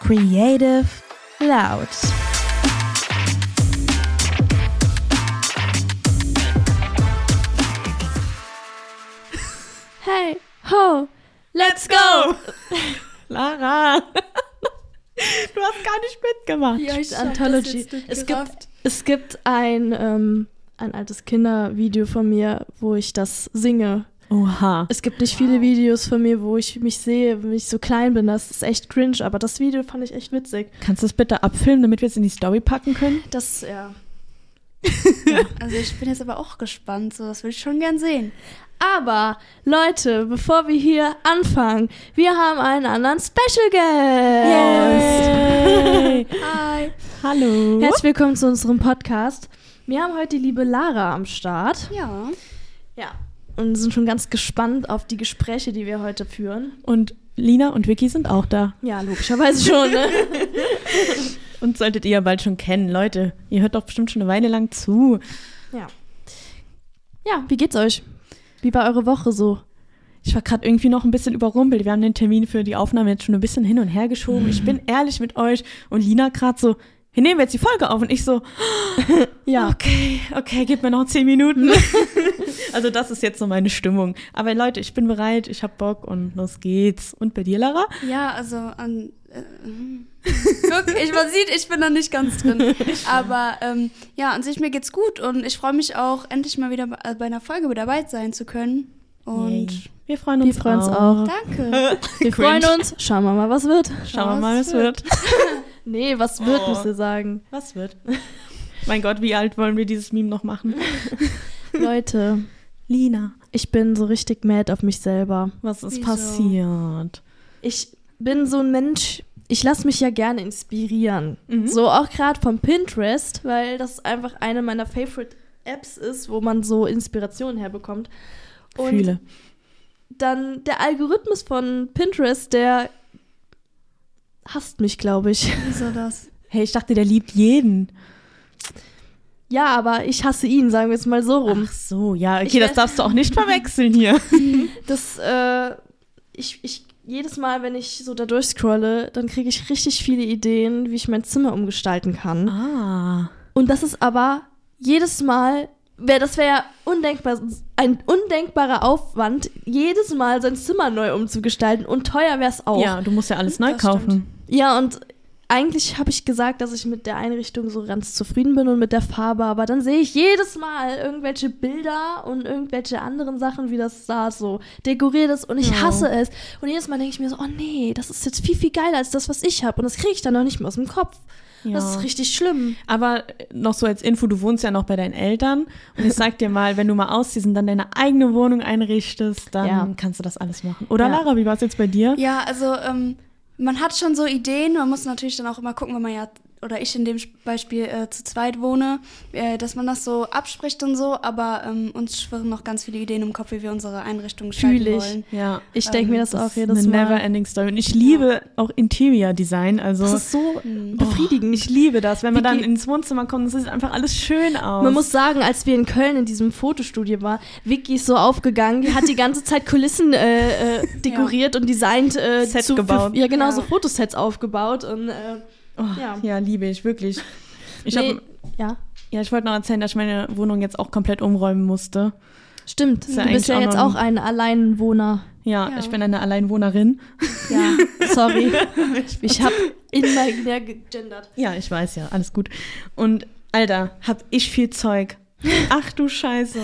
Creative Loud. Hey, ho, let's go! Lara! Du hast gar nicht mitgemacht. Ja, ich Anthology. Es gibt, es gibt ein, ähm, ein altes Kindervideo von mir, wo ich das singe. Oha. Es gibt nicht viele Videos von mir, wo ich mich sehe, wenn ich so klein bin. Das ist echt cringe, aber das Video fand ich echt witzig. Kannst du es bitte abfilmen, damit wir es in die Story packen können? Das, ja. Also ich bin jetzt aber auch gespannt, so das will ich schon gern sehen. Aber, Leute, bevor wir hier anfangen, wir haben einen anderen Special Guest. Yay. Hi. Hallo. Herzlich willkommen zu unserem Podcast. Wir haben heute die liebe Lara am Start. Ja. Ja. Und sind schon ganz gespannt auf die Gespräche, die wir heute führen. Und Lina und Vicky sind auch da. Ja, logischerweise schon, ne? Und solltet ihr ja bald schon kennen. Leute, ihr hört doch bestimmt schon eine Weile lang zu. Ja. Ja, wie geht's euch? Wie war eure Woche so? Ich war gerade irgendwie noch ein bisschen überrumpelt. Wir haben den Termin für die Aufnahme jetzt schon ein bisschen hin und her geschoben. Ich bin ehrlich mit euch. Und Lina gerade so, wir nehmen jetzt die Folge auf. Und ich so, Ja. okay, okay, gib mir noch zehn Minuten. also das ist jetzt so meine Stimmung. Aber Leute, ich bin bereit, ich hab Bock und los geht's. Und bei dir, Lara? Ja, also an. Äh, wirklich, man sieht, ich bin noch nicht ganz drin. Aber ähm, ja, an sich mir geht's gut und ich freue mich auch, endlich mal wieder bei, äh, bei einer Folge mit dabei sein zu können. Und Yay. wir freuen Wir uns freuen uns auch. auch. danke. Wir freuen uns. Schauen wir mal, was wird. Schauen wir mal, was wird. Nee, was wird, Oh. müsst ihr sagen. Was wird? mein Gott, wie alt wollen wir dieses Meme noch machen? Leute, Lina, ich bin so richtig mad auf mich selber. was ist Wieso? passiert? Ich bin so ein Mensch, ich lasse mich ja gerne inspirieren. Mhm. So auch gerade vom Pinterest, weil das einfach eine meiner Favorite Apps ist, wo man so Inspiration herbekommt. Und Fühle. dann der Algorithmus von Pinterest, der hasst mich, glaube ich. Wieso das? Hey, ich dachte, der liebt jeden. Ja, aber ich hasse ihn, sagen wir es mal so rum. Ach so, ja, Ich okay, das wär- darfst du auch nicht verwechseln hier. Das, äh, ich, ich, jedes Mal, wenn ich so da durchscrolle, dann kriege ich richtig viele Ideen, wie ich mein Zimmer umgestalten kann. Ah. Und das ist aber jedes Mal, wär, das wäre ja undenkbar, ein undenkbarer Aufwand, jedes Mal sein Zimmer neu umzugestalten und teuer wäre es auch. Ja, du musst ja alles neu Das kaufen. Ja, und eigentlich habe ich gesagt, dass ich mit der Einrichtung so ganz zufrieden bin und mit der Farbe, aber dann sehe ich jedes Mal irgendwelche Bilder und irgendwelche anderen Sachen, wie das da so dekoriert ist und ich Ja. hasse es. Und jedes Mal denke ich mir so, oh nee, das ist jetzt viel, viel geiler als das, was ich habe und das kriege ich dann noch nicht mehr aus dem Kopf. Das Ja. ist richtig schlimm. Aber noch so als Info, du wohnst ja noch bei deinen Eltern. Und ich sag dir mal, wenn du mal ausziehst und dann deine eigene Wohnung einrichtest, dann Ja. kannst du das alles machen. Oder Ja. Lara, wie war es jetzt bei dir? Ja, also ähm, man hat schon so Ideen, man muss natürlich dann auch immer gucken, wenn man ja, oder ich in dem Beispiel äh, zu zweit wohne, äh, dass man das so abspricht und so, aber ähm, uns schwirren noch ganz viele Ideen im Kopf, wie wir unsere Einrichtung gestalten Fühl ich. wollen. Ja. Ich denke Ähm, mir das, Das auch ist jedes eine Mal. never-ending Story. Und ich liebe auch Interior Design. Also Das ist so Mhm. befriedigend. ich liebe das, wenn man dann ins Wohnzimmer kommt, es sieht einfach alles schön aus. Man muss sagen, als wir in Köln in diesem Fotostudio waren, Vicky ist so aufgegangen, die hat die ganze Zeit Kulissen äh, äh, dekoriert und designt. Äh, Set zu, gebaut. Für, ja, genau, Ja. so Fotosets aufgebaut. Und, äh, oh, ja. ja. liebe ich, wirklich. Ich nee, hab, ja, ja, ich wollte noch erzählen, dass ich meine Wohnung jetzt auch komplett umräumen musste. stimmt. Ja du bist ja auch jetzt auch ein- ein Alleinwohner. Ja, Ja. ich bin eine Alleinwohnerin. Ja, sorry. ich habe imaginär gegendert. Ja, ich weiß ja, alles gut. Und Alter, hab ich viel Zeug. Ach du Scheiße.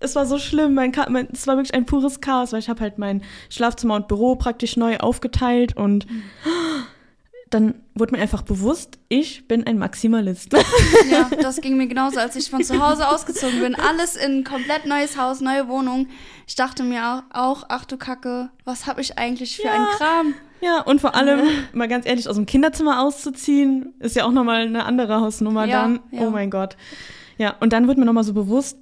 Es war so schlimm, mein, Ka mein es war wirklich ein pures Chaos, weil ich habe halt mein Schlafzimmer und Büro praktisch neu aufgeteilt und dann wurde mir einfach bewusst, ich bin ein Maximalist. Ja, das ging mir genauso, als ich von zu Hause ausgezogen bin. Alles in ein komplett neues Haus, neue Wohnung. Ich dachte mir auch, ach du Kacke, was habe ich eigentlich für Ja. einen Kram? Ja, und vor allem, mal ganz ehrlich, aus dem Kinderzimmer auszuziehen, ist ja auch nochmal eine andere Hausnummer Ja, dann. ja. Oh mein Gott. Ja, und dann wird mir nochmal so bewusst,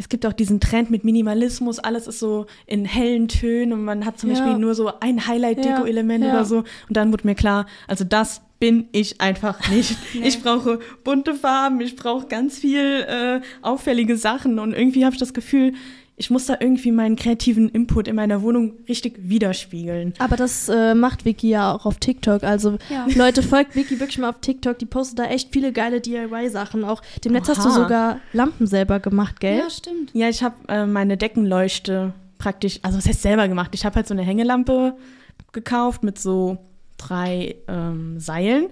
es gibt auch diesen Trend mit Minimalismus, alles ist so in hellen Tönen und man hat zum Ja. Beispiel nur so ein Highlight-Deko-Element Ja, oder so. Und dann wurde mir klar, also das bin ich einfach nicht. Nee. Ich brauche bunte Farben, ich brauche ganz viel äh, auffällige Sachen und irgendwie habe ich das Gefühl, ich muss da irgendwie meinen kreativen Input in meiner Wohnung richtig widerspiegeln. Aber das äh, macht Vicky ja auch auf TikTok. Also Ja. Leute, folgt Vicky wirklich mal auf TikTok. Die postet da echt viele geile DIY-Sachen. Auch demnächst hast du Oha. sogar Lampen selber gemacht, gell? Ja, stimmt. Ja, ich habe äh, meine Deckenleuchte praktisch, also was heißt selber gemacht? Ich habe halt so eine Hängelampe gekauft mit so drei ähm, Seilen.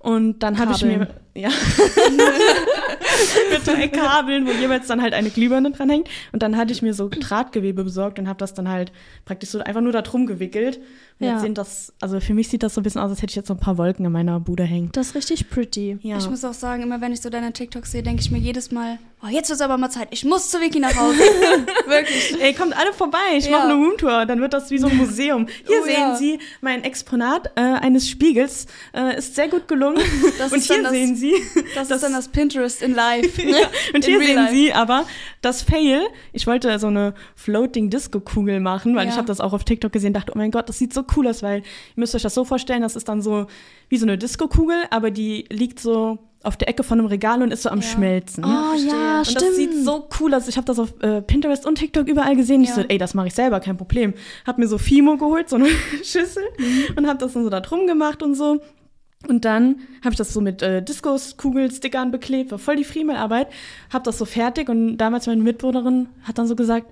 Und dann habe ich mir, ja, mit drei Kabeln, wo jeweils dann halt eine Glühbirne dran hängt. Und dann hatte ich mir so Drahtgewebe besorgt und habe das dann halt praktisch so einfach nur da drum gewickelt. Und Ja. jetzt sehen das, also für mich sieht das so ein bisschen aus, als hätte ich jetzt so ein paar Wolken in meiner Bude hängen. Das ist richtig pretty. Ja. Ich muss auch sagen, immer wenn ich so deine TikToks sehe, denke ich mir jedes Mal, oh, jetzt wird aber mal Zeit. Ich muss zu Vicky nach Hause. Wirklich. Ey, kommt alle vorbei, ich Ja. mache eine Roomtour, dann wird das wie so ein Museum. Hier Oh, sehen ja. Sie mein Exponat äh, eines Spiegels, äh, ist sehr gut gelungen. Das Und ist dann hier das- sehen Sie, Das, ist dann das Pinterest in live. ja, und In hier sehen life. Sie aber das Fail. Ich wollte so eine Floating Disco Kugel machen, weil Ja. ich habe das auch auf TikTok gesehen, dachte, oh mein Gott, das sieht so cool aus, weil ihr müsst euch das so vorstellen, das ist dann so wie so eine Disco Kugel, aber die liegt so auf der Ecke von einem Regal und ist so am Ja. Schmelzen. Oh ja, Und stimmt. das sieht so cool aus. Ich habe das auf äh, Pinterest und TikTok überall gesehen. Ich Ja. so, ey, das mache ich selber, kein Problem. Hab mir so Fimo geholt, so eine Schüssel Mhm. und hab das dann so da drum gemacht und so. Und dann habe ich das so mit äh, Disco-Kugelstickern beklebt, war voll die Friemelarbeit. Hab das so fertig und damals meine Mitbewohnerin hat dann so gesagt,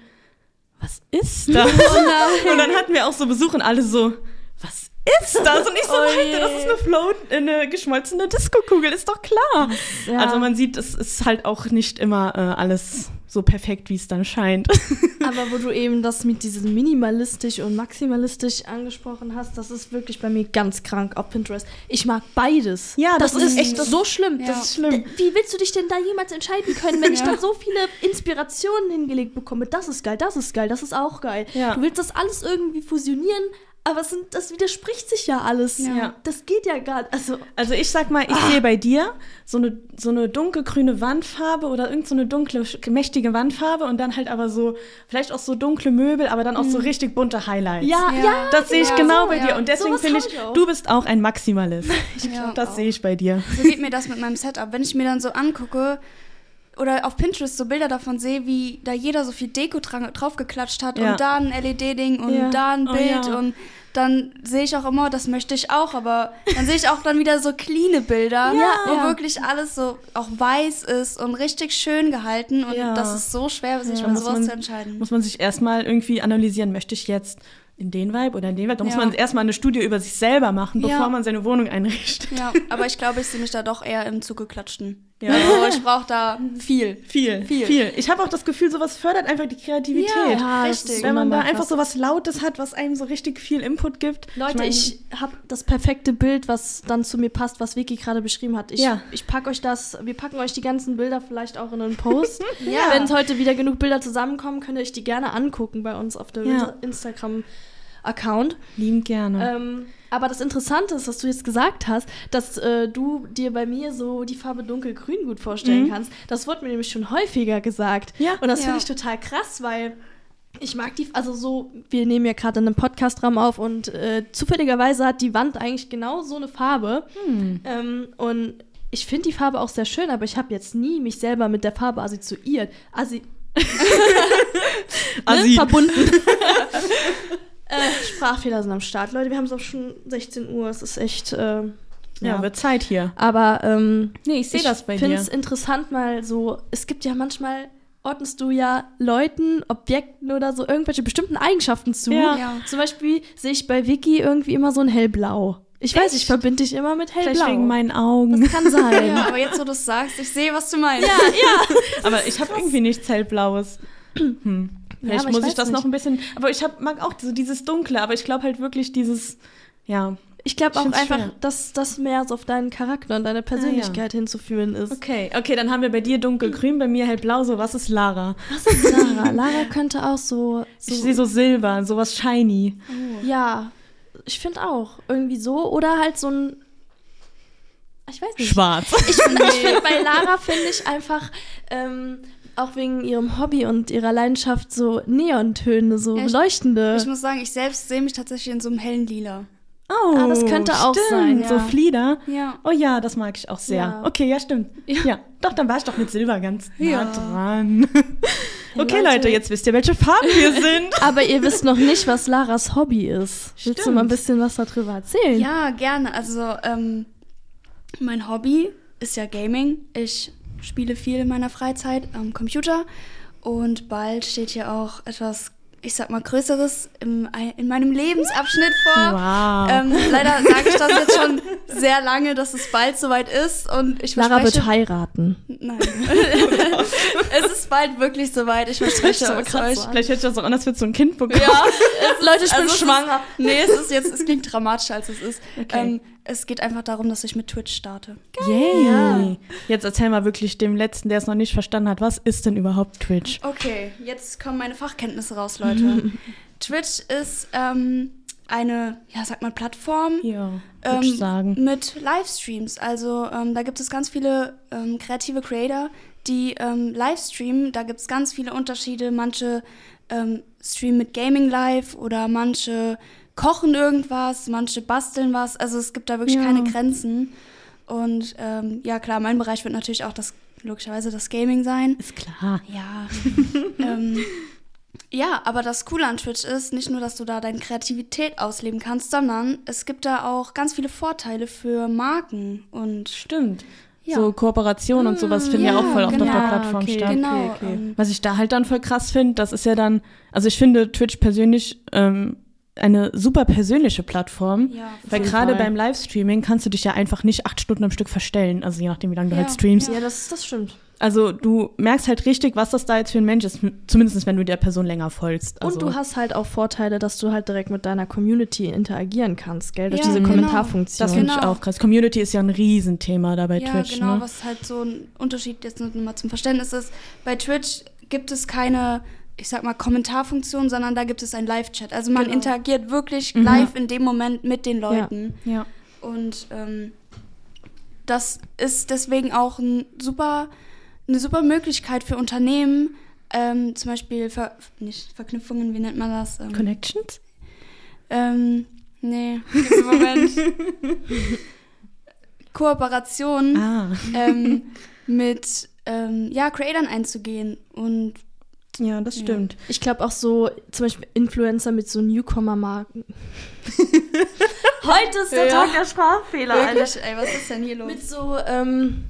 was ist das? Und dann hatten wir auch so Besuch und alle so, was ist das? Und ich so, Oh Leute, das ist eine Float, eine geschmolzene Disco-Kugel, ist doch klar. Ja. Also man sieht, es ist halt auch nicht immer äh, alles so perfekt, wie es dann scheint. Aber wo du eben das mit diesem minimalistisch und maximalistisch angesprochen hast, das ist wirklich bei mir ganz krank auf Pinterest. Ich mag beides. Ja, das, das ist echt das- so schlimm. Ja. Das ist schlimm. Wie willst du dich denn da jemals entscheiden können, wenn ich Ja. da so viele Inspirationen hingelegt bekomme? Das ist geil, das ist geil, das ist auch geil. Ja. Du willst das alles irgendwie fusionieren, aber sind, das widerspricht sich ja alles. Ja. Das geht ja gar nicht. Also, Also ich sag mal, ich sehe bei dir so eine, so eine dunkelgrüne Wandfarbe oder irgend so eine dunkle, mächtige Wandfarbe und dann halt aber so, vielleicht auch so dunkle Möbel, aber dann auch so richtig bunte Highlights. ja, ja. Ja. Das sehe ich Ja, genau so, bei dir und deswegen finde ich, ich du bist auch ein Maximalist. Ja, Das auch. sehe ich bei dir. So geht mir das mit meinem Setup. Wenn ich mir dann so angucke oder auf Pinterest so Bilder davon sehe, wie da jeder so viel Deko draufgeklatscht hat Ja. und da ein LED-Ding und Ja. da ein Oh, Bild ja. und dann sehe ich auch immer, das möchte ich auch, aber dann sehe ich auch dann wieder so cleane Bilder, wo wirklich alles so auch weiß ist und richtig schön gehalten und Ja. das ist so schwer, sich Ja. Muss sowas man- zu entscheiden. Muss man sich erstmal irgendwie analysieren, möchte ich jetzt in den Vibe oder in den Vibe? Da muss man erstmal eine Studie über sich selber machen, bevor man seine Wohnung einrichtet. Ja, aber ich glaube, ich sehe mich da doch eher im zugeklatschten. Ja. Also ich brauche da viel. Viel, Viel. viel. Ich habe auch das Gefühl, sowas fördert einfach die Kreativität. Ja, das richtig. Wenn man da einfach so was Lautes hat, was einem so richtig viel Input gibt. Leute, mein- ich, habe das perfekte Bild, was dann zu mir passt, was Vicky gerade beschrieben hat. Ich, Ja. ich packe euch das, wir packen euch die ganzen Bilder vielleicht auch in einen Post. Ja. Wenn heute wieder genug Bilder zusammenkommen, könnt ihr euch die gerne angucken bei uns auf dem Ja. Instagram-Account. Liebend gerne. Ähm, aber das Interessante ist, was du jetzt gesagt hast, dass äh, du dir bei mir so die Farbe dunkelgrün gut vorstellen Mhm. kannst. Das wurde mir nämlich schon häufiger gesagt. Ja. Und das Ja. finde ich total krass, weil ich mag die, also so, wir nehmen ja gerade einen Podcast-Rahmen auf und äh, zufälligerweise hat die Wand eigentlich genau so eine Farbe. Hm. Ähm, und ich finde die Farbe auch sehr schön, aber ich habe jetzt nie mich selber mit der Farbe assoziiert. Assi ne? verbunden. äh, Sprachfehler sind am Start. Leute, wir haben es auch schon 16 Uhr. Es ist echt. Äh, Ja, wird Zeit hier. Aber ähm, Nee, ich sehe das bei finde dir. es interessant, mal so. Es gibt ja manchmal. Ordnest du ja Leuten, Objekten oder so irgendwelche bestimmten Eigenschaften zu. Ja. Ja. Zum Beispiel sehe ich bei Vicky irgendwie immer so ein hellblau. Ich weiß, ich verbinde dich immer mit hellblau. Vielleicht wegen meinen Augen. das kann sein. Ja, aber jetzt, wo du es sagst, ich sehe, was du meinst. ja, ja. Aber ich habe irgendwie nichts hellblaues. Hm. Vielleicht ich muss ich weiß das nicht. noch ein bisschen. Aber ich hab, mag auch so dieses Dunkle, aber ich glaube halt wirklich dieses. Ja. Ich glaube Ich auch einfach, schwer. dass das mehr so auf deinen Charakter und deine Persönlichkeit hinzuführen ist. Okay, okay, dann haben wir bei dir dunkelgrün, bei mir hellblau. So, was ist Lara? Was ist Lara? Lara könnte auch so. so Ich sehe so Silber, sowas shiny. Ja, ich finde auch. Irgendwie so. Oder halt so ein. Ich weiß nicht. Schwarz. Ich finde, ich find, bei Lara finde ich einfach. Ähm, auch wegen ihrem Hobby und ihrer Leidenschaft so Neontöne, so Ja, ich- leuchtende. Ich muss sagen, ich selbst sehe mich tatsächlich in so einem hellen Lila. Oh, Ah, das könnte auch stimmt, sein, So ja. Flieder. Ja. Oh ja, das mag ich auch sehr. Ja. Okay, ja, stimmt. Ja. Ja. doch, dann war ich doch mit Silber ganz nah Ja. dran. Okay, Leute. Leute, jetzt wisst ihr, welche Farben wir sind. Aber ihr wisst noch nicht, was Laras Hobby ist. Willst du Stimmt. mal ein bisschen was darüber erzählen? Ja, gerne. Also, ähm, mein Hobby ist ja Gaming. Ich spiele viel in meiner Freizeit am Computer und bald steht hier auch etwas, ich sag mal, Größeres im, in meinem Lebensabschnitt vor. Wow. Ähm, leider sage ich das jetzt schon sehr lange, dass es bald soweit ist und ich Lara wird heiraten. Nein. es ist bald wirklich soweit. Ich verspreche aber es krass euch. Vielleicht hört sich das auch an, als würdest du ein Kind bekommen. Ja, Leute, ich bin also es schwanger. Ist, nee, es ist jetzt, es klingt dramatischer als es ist. Okay. Ähm, es geht einfach darum, dass ich mit Twitch starte. Yay. Ja. Jetzt erzähl mal wirklich dem Letzten, der es noch nicht verstanden hat, was ist denn überhaupt Twitch? Okay, jetzt kommen meine Fachkenntnisse raus, Leute. Twitch ist ähm, eine, ja, sag mal, Plattform Ja, ähm, sagen. mit Livestreams. Also ähm, da gibt es ganz viele ähm, kreative Creator, die ähm, Livestreamen. Da gibt es ganz viele Unterschiede. Manche ähm, streamen mit Gaming live oder manche kochen irgendwas, manche basteln was. Also es gibt da wirklich Ja. keine Grenzen. Und ähm, ja, klar, mein Bereich wird natürlich auch das logischerweise das Gaming sein. Ist klar. Ja. ähm, ja, aber das Coole an Twitch ist nicht nur, dass du da deine Kreativität ausleben kannst, sondern es gibt da auch ganz viele Vorteile für Marken und Stimmt. Ja. So Kooperation und sowas finden ja, ja, auch voll oft auf genau. der Plattform Okay, statt. genau. okay. Ähm, Was ich da halt dann voll krass finde, das ist ja dann, also ich finde Twitch persönlich ähm, eine super persönliche Plattform. ja, Weil gerade beim Livestreaming kannst du dich ja einfach nicht acht Stunden am Stück verstellen. Also je nachdem, wie lange du Ja, halt streamst. Ja, das, das stimmt. Also du merkst halt richtig, was das da jetzt für ein Mensch ist. Zumindest wenn du der Person länger folgst. Also, Und du hast halt auch Vorteile, dass du halt direkt mit deiner Community interagieren kannst, gell? Durch Ja, diese genau. Kommentarfunktion. das finde ich Genau. auch krass. Community ist ja ein Riesenthema da bei ja, Twitch. genau, ne? was halt so ein Unterschied jetzt nur mal zum Verständnis ist. Bei Twitch gibt es keine, ich sag mal, Kommentarfunktion, sondern da gibt es einen Live-Chat. Also man Genau. interagiert wirklich Mhm. live in dem Moment mit den Leuten. Ja. Und ähm, das ist deswegen auch ein super, eine super Möglichkeit für Unternehmen, ähm, zum Beispiel Ver nicht Verknüpfungen, wie nennt man das? Ähm, Connections? ähm, nee, einen Moment. Kooperation Ah. ähm, mit ähm, ja, Creatern einzugehen. Und Ja, das Ja. stimmt. Ich glaube auch so, zum Beispiel Influencer mit so Newcomer-Marken. Heute ist der Ja. Tag der Sprachfehler, wirklich, ey, was ist denn hier los? Mit so, ähm,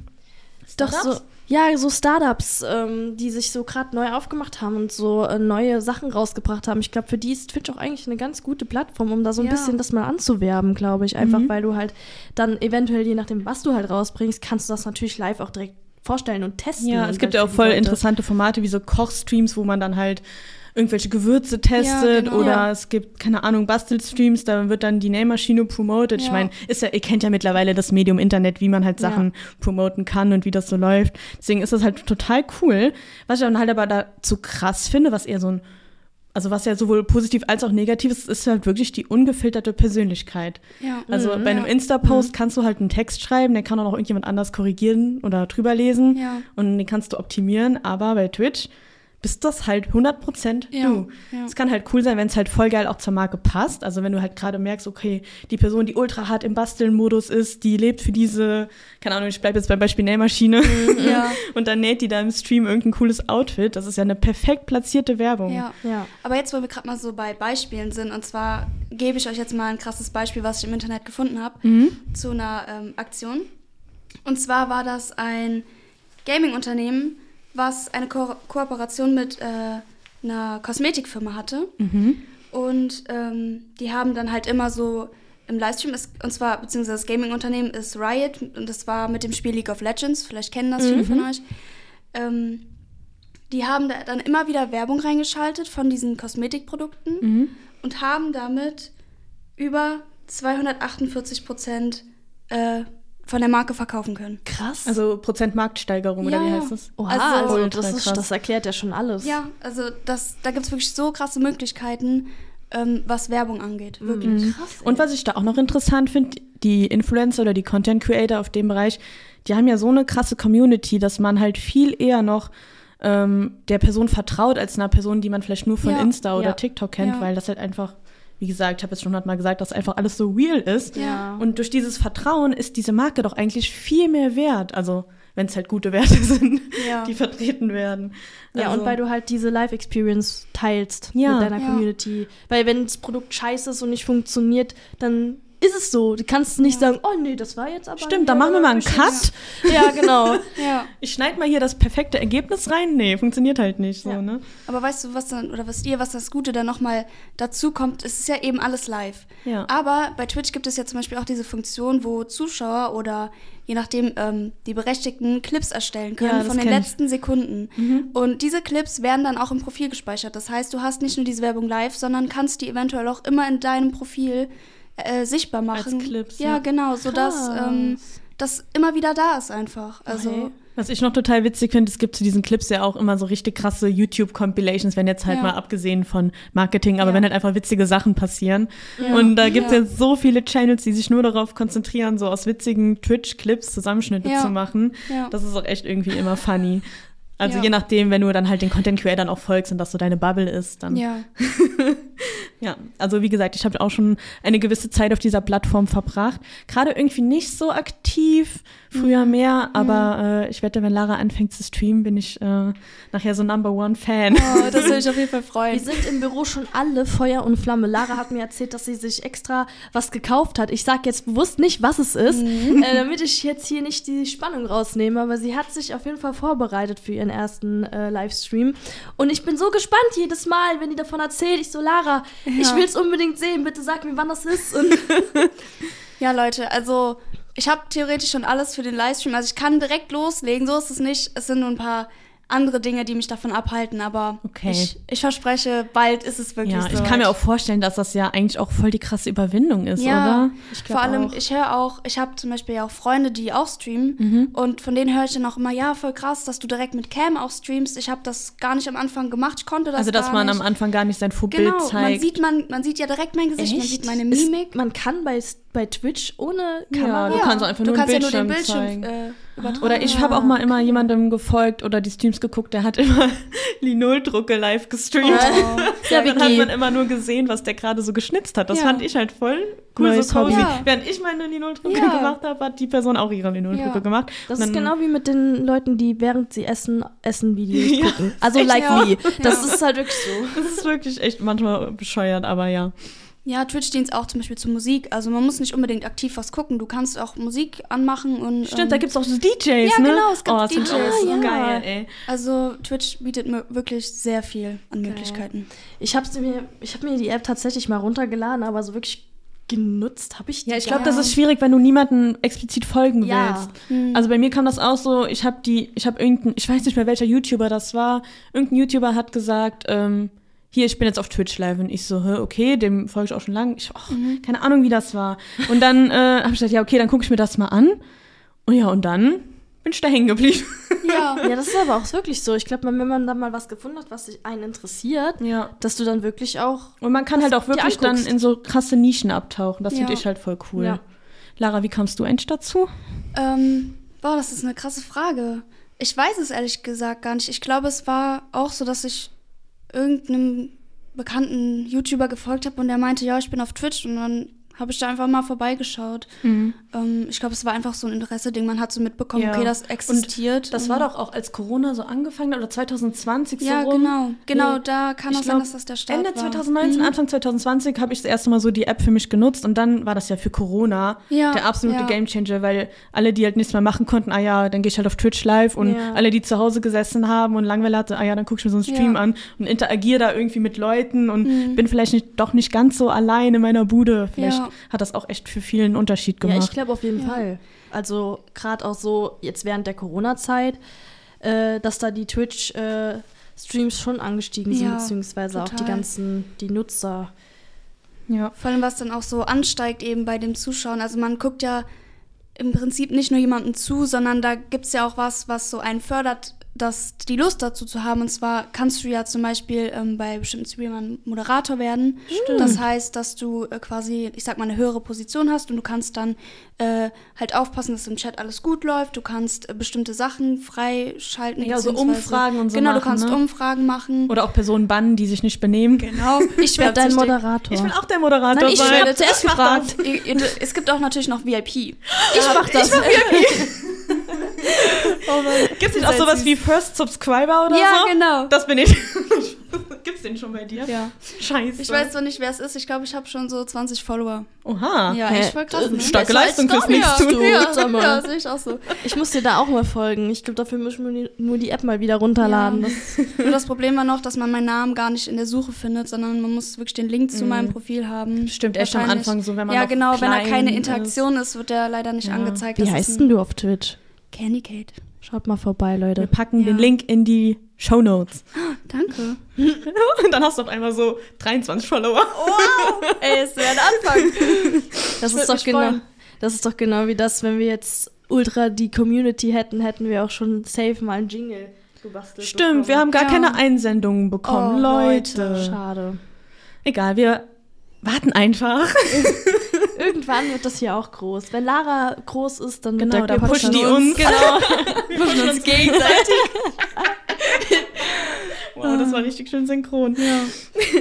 doch so, ja, so Startups, ähm, die sich so gerade neu aufgemacht haben und so äh, neue Sachen rausgebracht haben. Ich glaube, für die ist Twitch auch eigentlich eine ganz gute Plattform, um da so ein Ja. bisschen das mal anzuwerben, glaube ich. Einfach, Mhm. weil du halt dann eventuell, je nachdem, was du halt rausbringst, kannst du das natürlich live auch direkt vorstellen und testen. Ja, es gibt ja auch voll Leute. interessante Formate wie so Kochstreams, wo man dann halt irgendwelche Gewürze testet genau. oder Ja. es gibt, keine Ahnung, Bastelstreams, da wird dann die Nähmaschine promoted. Ich Ja. meine, ist ja, ihr kennt ja mittlerweile das Medium Internet, wie man halt Ja. Sachen promoten kann und wie das so läuft. Deswegen ist das halt total cool. Was ich dann halt aber dazu krass finde, was eher so ein, also was ja sowohl positiv als auch negativ ist, ist halt wirklich die ungefilterte Persönlichkeit. ja. Also Mhm. bei einem Ja. Insta-Post kannst du halt einen Text schreiben, den kann auch noch irgendjemand anders korrigieren oder drüber lesen Ja. und den kannst du optimieren, aber bei Twitch bist das halt 100% Ja, du. ja. Es kann halt cool sein, wenn es halt voll geil auch zur Marke passt. Also wenn du halt gerade merkst, okay, die Person, die ultra hart im Basteln-Modus ist, die lebt für diese, keine Ahnung, ich bleibe jetzt beim Beispiel Nähmaschine ja. und dann näht die da im Stream irgendein cooles Outfit. Das ist ja eine perfekt platzierte Werbung. ja. Ja. Aber jetzt, wo wir gerade mal so bei Beispielen sind, und zwar gebe ich euch jetzt mal ein krasses Beispiel, was ich im Internet gefunden habe, Mhm. zu einer ähm, Aktion. Und zwar war das ein Gaming-Unternehmen, was eine Ko Kooperation mit äh, einer Kosmetikfirma hatte. Mhm. Und ähm, die haben dann halt immer so im Livestream, ist, und zwar, beziehungsweise das Gaming-Unternehmen ist Riot, und das war mit dem Spiel League of Legends, vielleicht kennen das viele von euch. Ähm, die haben da dann immer wieder Werbung reingeschaltet von diesen Kosmetikprodukten Mhm. und haben damit über 248 Prozent äh, von der Marke verkaufen können. Krass. Also Prozent Marktsteigerung oder Ja, wie ja. heißt das? Oha, also- also, das, ist, das erklärt ja schon alles. Ja, also das, da gibt es wirklich so krasse Möglichkeiten, ähm, was Werbung angeht. Wirklich. Mhm. Krass. Und was ich da auch noch interessant finde, die Influencer oder die Content Creator auf dem Bereich, die haben ja so eine krasse Community, dass man halt viel eher noch ähm, der Person vertraut als einer Person, die man vielleicht nur von Ja, Insta oder ja. TikTok kennt, Ja. weil das halt einfach, wie gesagt, ich habe jetzt schon hundertmal gesagt, dass einfach alles so real ist. Ja. Und durch dieses Vertrauen ist diese Marke doch eigentlich viel mehr wert. Also wenn es halt gute Werte sind, Ja. die vertreten werden. Ja, Also- und weil du halt diese Live-Experience teilst Ja. mit deiner. Community. Weil wenn das Produkt scheiße ist und nicht funktioniert, dann ist es so. Du kannst nicht Ja. sagen, oh nee, das war jetzt aber. Stimmt, dann machen wir mal einen Cut. Ja, genau. ja. Ich schneide mal hier das perfekte Ergebnis rein. Nee, funktioniert halt nicht so, Ja. ne? Aber weißt du, was dann, oder wisst ihr, was das Gute dann nochmal dazu kommt? Es ist ja eben alles live. Ja. Aber bei Twitch gibt es ja zum Beispiel auch diese Funktion, wo Zuschauer oder je nachdem ähm, die Berechtigten Clips erstellen können Ja, von den kenn ich. letzten Sekunden. Und diese Clips werden dann auch im Profil gespeichert. Das heißt, du hast nicht nur diese Werbung live, sondern kannst die eventuell auch immer in deinem Profil äh, sichtbar machen. Clips, Ja, ja. genau, sodass ähm, das immer wieder da ist einfach. Also Okay. Was ich noch total witzig finde, es gibt zu diesen Clips ja auch immer so richtig krasse YouTube-Compilations, wenn jetzt halt Ja. mal abgesehen von Marketing, aber Ja. wenn halt einfach witzige Sachen passieren. Ja. Und da gibt es Ja. ja. so viele Channels, die sich nur darauf konzentrieren, so aus witzigen Twitch-Clips Zusammenschnitte Ja. zu machen. Ja. Das ist auch echt irgendwie immer funny. Also Ja. je nachdem, wenn du dann halt den Content-Creatern auch folgst und das so deine Bubble ist, dann ja. Ja, also wie gesagt, ich habe auch schon eine gewisse Zeit auf dieser Plattform verbracht. Gerade irgendwie nicht so aktiv, früher mehr, aber äh, ich wette, wenn Lara anfängt zu streamen, bin ich äh, nachher so Number One Fan. Oh, das würde ich auf jeden Fall freuen. Wir sind im Büro schon alle Feuer und Flamme. Lara hat mir erzählt, dass sie sich extra was gekauft hat. Ich sage jetzt bewusst nicht, was es ist, äh, damit ich jetzt hier nicht die Spannung rausnehme. Aber sie hat sich auf jeden Fall vorbereitet für ihren ersten äh, Livestream. Und ich bin so gespannt jedes Mal, wenn die davon erzählt. Ich so, Lara, ich Ja. will es unbedingt sehen. Bitte sag mir, wann das ist. Und Ja, Leute, also ich habe theoretisch schon alles für den Livestream. Also ich kann direkt loslegen, so ist es nicht. Es sind nur ein paar andere Dinge, die mich davon abhalten, aber Okay. ich, ich verspreche, bald ist es wirklich Ja, so. ich kann mir auch vorstellen, dass das ja eigentlich auch voll die krasse Überwindung ist, ja, oder? Ich vor allem, auch. ich höre auch, ich habe zum Beispiel ja auch Freunde, die auch streamen Mhm. und von denen höre ich dann auch immer, ja, voll krass, dass du direkt mit Cam auch streamst. Ich habe das gar nicht am Anfang gemacht, ich konnte das Also, dass gar man nicht. am Anfang gar nicht sein Vorbild Genau, man zeigt. sieht, man, man sieht ja direkt mein Gesicht, man sieht meine Ist- Mimik. man kann bei, bei Twitch ohne Ja, Kamera. du kannst einfach du nur kannst den ja nur den Bildschirm zeigen. äh, übertragen. Oder ich habe auch mal immer jemandem gefolgt oder die Streams geguckt, der hat immer Linol-Drucke live gestreamt. Oh. Ja, dann hat man immer nur gesehen, was der gerade so geschnitzt hat. Das Ja. fand ich halt voll cool, Neues so cozy. Hobby. Ja. Während ich meine Linol-Drucke Ja. gemacht habe, hat die Person auch ihre Linol-Drucke Ja. gemacht. Das ist genau wie mit den Leuten, die während sie essen, Essen-Videos Ja, gucken. Also echt, like ja. me. Das Ja. ist halt wirklich so. Das ist wirklich echt manchmal bescheuert, aber ja. Ja, Twitch dient auch zum Beispiel zu Musik. Also man muss nicht unbedingt aktiv was gucken. Du kannst auch Musik anmachen und. Stimmt, ähm, da gibt es auch so DJs, ja, ne? genau, es gibt oh, DJs, so ja. geil, ey. Also Twitch bietet mir wirklich sehr viel an Möglichkeiten. Ich habe mir, ich hab mir die App tatsächlich mal runtergeladen, aber so wirklich genutzt habe ich die Ja, ich glaube, das ist schwierig, wenn du niemanden explizit folgen Ja. willst. Also bei mir kam das auch so, ich habe die, ich habe irgendeinen, ich weiß nicht mehr welcher YouTuber das war, irgendein YouTuber hat gesagt, ähm, hier, ich bin jetzt auf Twitch live und ich so, hä, okay, dem folge ich auch schon lange. Ich so, ach, keine Ahnung, wie das war. Und dann äh, habe ich gesagt, ja, okay, dann gucke ich mir das mal an. Und ja, und dann bin ich da hängen geblieben. Ja. Ja, das ist aber auch wirklich so. Ich glaube, wenn man dann mal was gefunden hat, was sich einen interessiert, Ja. dass du dann wirklich auch. Und man kann halt auch wirklich dann in so krasse Nischen abtauchen. Das finde Ja. ich halt voll cool. Ja. Lara, wie kamst du eigentlich dazu? Ähm, boah, das ist eine krasse Frage. Ich weiß es ehrlich gesagt gar nicht. Ich glaube, es war auch so, dass ich irgendeinem bekannten YouTuber gefolgt habe und der meinte, ja, ich bin auf Twitch und dann habe ich da einfach mal vorbeigeschaut. Ähm, ich glaube, es war einfach so ein Interesse-Ding. Man hat so mitbekommen, Ja. okay, das existiert. Das und- war doch auch, als Corona so angefangen hat, oder 2020 so Ja, rum. genau. Genau, Nee. da kann Ich auch sein, glaub, dass das der Start Ende war. 2019, Mhm. Anfang 2020 habe ich das erste Mal so die App für mich genutzt und dann war das ja für Corona Ja, der absolute ja. Gamechanger, weil alle, die halt nichts mehr machen konnten, ah ja, dann gehe ich halt auf Twitch live und alle, die zu Hause gesessen haben und Langeweile hatte, ah ja, dann gucke ich mir so einen Stream an und interagiere da irgendwie mit Leuten und Mhm. bin vielleicht nicht, doch nicht ganz so allein in meiner Bude. Vielleicht Ja. hat das auch echt für viele einen Unterschied Ja, gemacht. ich glaube auf jeden Ja. Fall. Also gerade auch so jetzt während der Corona-Zeit, äh, dass da die Twitch-Streams schon angestiegen sind, Ja, beziehungsweise auch die total. ganzen, die Nutzer. ja. Vor allem, was dann auch so ansteigt eben bei dem Zuschauen. Also man guckt ja im Prinzip nicht nur jemandem zu, sondern da gibt es ja auch was, was so einen fördert, das, die Lust dazu zu haben. Und zwar kannst du ja zum Beispiel ähm, bei bestimmten Streamern Moderator werden. Das heißt, dass du äh, quasi, ich sag mal, eine höhere Position hast und du kannst dann äh, halt aufpassen, dass im Chat alles gut läuft. Du kannst äh, bestimmte Sachen freischalten. Ja, so Umfragen und so Genau, du machen, kannst ne? Umfragen machen. Oder auch Personen bannen, die sich nicht benehmen. genau. Ich werde dein. Moderator. Ich will auch der Moderator Nein, ich sein. werde zuerst Ich mach gefragt. Es gibt auch natürlich noch VIP. Ich mach das. Gibt es nicht auch sowas wie First Subscriber oder Ja, so? genau. Das bin ich. Gibt's den schon bei dir? Ja. Scheiße. Ich weiß zwar nicht, wer es ist. Ich glaube, ich habe schon so 20 Follower. Oha. Ja, Hä? echt voll krass. Äh, Ne? starke Besser Leistung fürs nichts tun. Ja, ja, sehe ich auch so. Ich muss dir da auch mal folgen. Ich glaube, dafür müssen wir nur die App mal wieder runterladen. Ja. Das, Nur das Problem war noch, dass man meinen Namen gar nicht in der Suche findet, sondern man muss wirklich den Link zu meinem Profil haben. Stimmt, erst am. Anfang so, wenn man Ja, noch genau, wenn da keine ist. Interaktion ist, wird der leider nicht Ja. angezeigt. wie Das ist heißt denn du auf Twitch? Candy Kate. Schaut mal vorbei, Wir Leute. packen Ja. den Link in die Show Notes. Danke. Und dann hast du auf einmal so 23 Follower. Ey, es wäre ein Anfang. Das ist doch genau. freuen. Das ist doch genau wie das, wenn wir jetzt ultra die Community hätten, hätten wir auch schon safe mal einen Jingle gebastelt. Stimmt, wir haben gar Ja. keine Einsendungen bekommen. Oh, Leute. Leute. Schade. Egal, wir warten einfach. Irgendwann wird das hier auch groß. Wenn Lara groß ist, dann Genau, der dann pushen die uns. Genau. Wir pushen uns gegenseitig. wow, das war richtig schön synchron. Ja.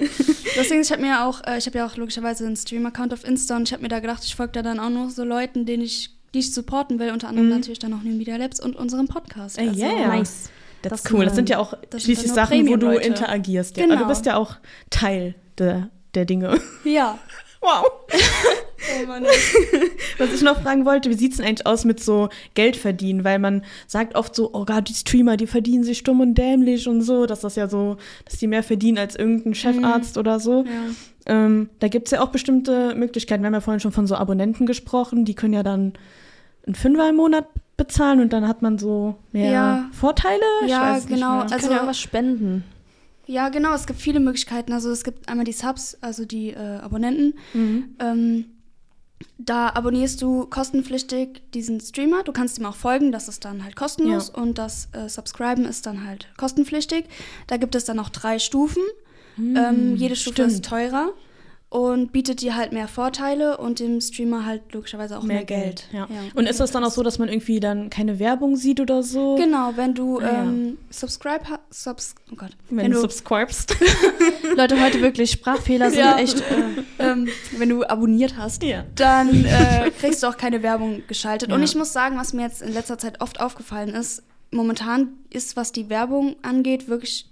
Deswegen, ich habe mir auch, äh, ich habe ja auch logischerweise einen Stream-Account auf Insta und ich habe mir da gedacht, ich folge da dann auch noch so Leuten, denen ich, die ich supporten will, unter anderem Mhm. natürlich dann auch New Media Labs und unserem Podcast. Ey, Also, yeah. Nice. Das, Das ist cool. Das sind ja auch schließlich Sachen, wo du interagierst. Ja. Genau. Du bist ja auch Teil der, der Dinge. Ja. Wow. Oh Mann. Was ich noch fragen wollte, wie sieht es denn eigentlich aus mit so Geld verdienen? Weil man sagt oft so, oh Gott, die Streamer, die verdienen sich stumm und dämlich und so, dass das ja so, dass die mehr verdienen als irgendein Chefarzt oder so. Ja. Ähm, da gibt es ja auch bestimmte Möglichkeiten. Wir haben ja vorhin schon von so Abonnenten gesprochen, die können ja dann einen Fünfer im Monat bezahlen und dann hat man so mehr Ja. Vorteile. Ja, es nicht genau. mehr. Also, können ja auch was spenden. ja, genau, es gibt viele Möglichkeiten. Also es gibt einmal die Subs, also die äh, Abonnenten. Mhm. Ähm, da abonnierst du kostenpflichtig diesen Streamer. Du kannst ihm auch folgen, das ist dann halt kostenlos. Und das äh, Subscriben ist dann halt kostenpflichtig. Da gibt es dann noch drei Stufen. ähm, jede Stufe ist stimmt. teurer und bietet dir halt mehr Vorteile und dem Streamer halt logischerweise auch mehr, Geld. Ja. Ja. Und ist das dann auch so, dass man irgendwie dann keine Werbung sieht oder so? Genau, wenn du Ah, ja. ähm, subscribe ha- subs oh Gott, Wenn, du subscribest. Leute, heute wirklich Sprachfehler sind Ja. echt. Äh, ähm, wenn du abonniert hast, Ja. dann äh, kriegst du auch keine Werbung geschaltet. Und Ja. ich muss sagen, was mir jetzt in letzter Zeit oft aufgefallen ist, momentan ist, was die Werbung angeht, wirklich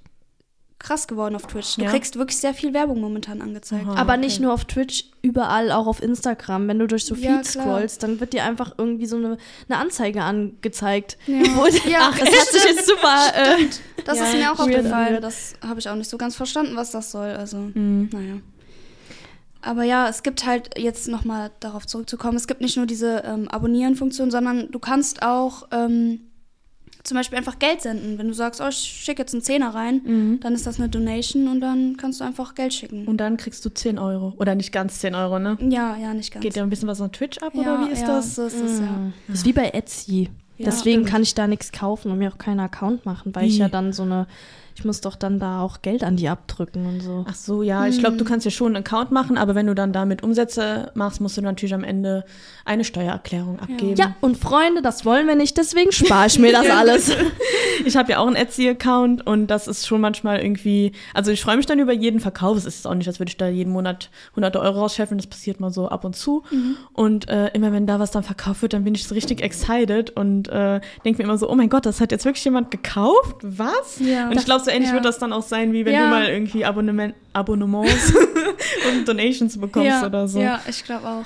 krass geworden auf Twitch. Du Ja. kriegst wirklich sehr viel Werbung momentan angezeigt. Aha. aber okay. nicht nur auf Twitch, überall, auch auf Instagram. Wenn du durch so Ja, Feed scrollst, dann wird dir einfach irgendwie so eine, eine Anzeige angezeigt. Ja. Ach, das hat sich jetzt super. Äh, Das Ja, ist mir auch aufgefallen. Das habe ich auch nicht so ganz verstanden, was das soll. Also, Mhm. naja. Aber ja, es gibt halt jetzt nochmal darauf zurückzukommen, es gibt nicht nur diese ähm, Abonnieren-Funktion, sondern du kannst auch ähm, zum Beispiel einfach Geld senden. Wenn du sagst, oh, ich schicke jetzt einen Zehner rein, Mhm. dann ist das eine Donation und dann kannst du einfach Geld schicken. Und dann kriegst du 10 Euro. Oder nicht ganz 10 Euro, ne? ja, ja, nicht ganz. Geht ja ein bisschen was an Twitch ab, ja, oder wie ist ja, das? So ist es, ja. Das ist wie bei Etsy. Ja, Deswegen stimmt. kann ich da nichts kaufen und mir auch keinen Account machen, weil ich Wie? ja dann so eine, ich muss doch dann da auch Geld an die abdrücken und so. Ach so, ja, ich glaube, du kannst ja schon einen Account machen, aber wenn du dann damit Umsätze machst, musst du natürlich am Ende eine Steuererklärung abgeben. Ja, und Freunde, das wollen wir nicht, deswegen spare ich mir das alles. Ich habe ja auch einen Etsy-Account und das ist schon manchmal irgendwie, also ich freue mich dann über jeden Verkauf. Es ist auch nicht, als würde ich da jeden Monat hunderte Euro rausscheffeln, das passiert mal so ab und zu. Und äh, immer wenn da was dann verkauft wird, dann bin ich so richtig excited und äh, denke mir immer so, oh mein Gott, das hat jetzt wirklich jemand gekauft? Was? Ja. und ich glaube, so ähnlich Ja. wird das dann auch sein, wie wenn Ja. du mal irgendwie Abonnement, Abonnements und Donations bekommst ja, oder so. Ja, ich glaube auch.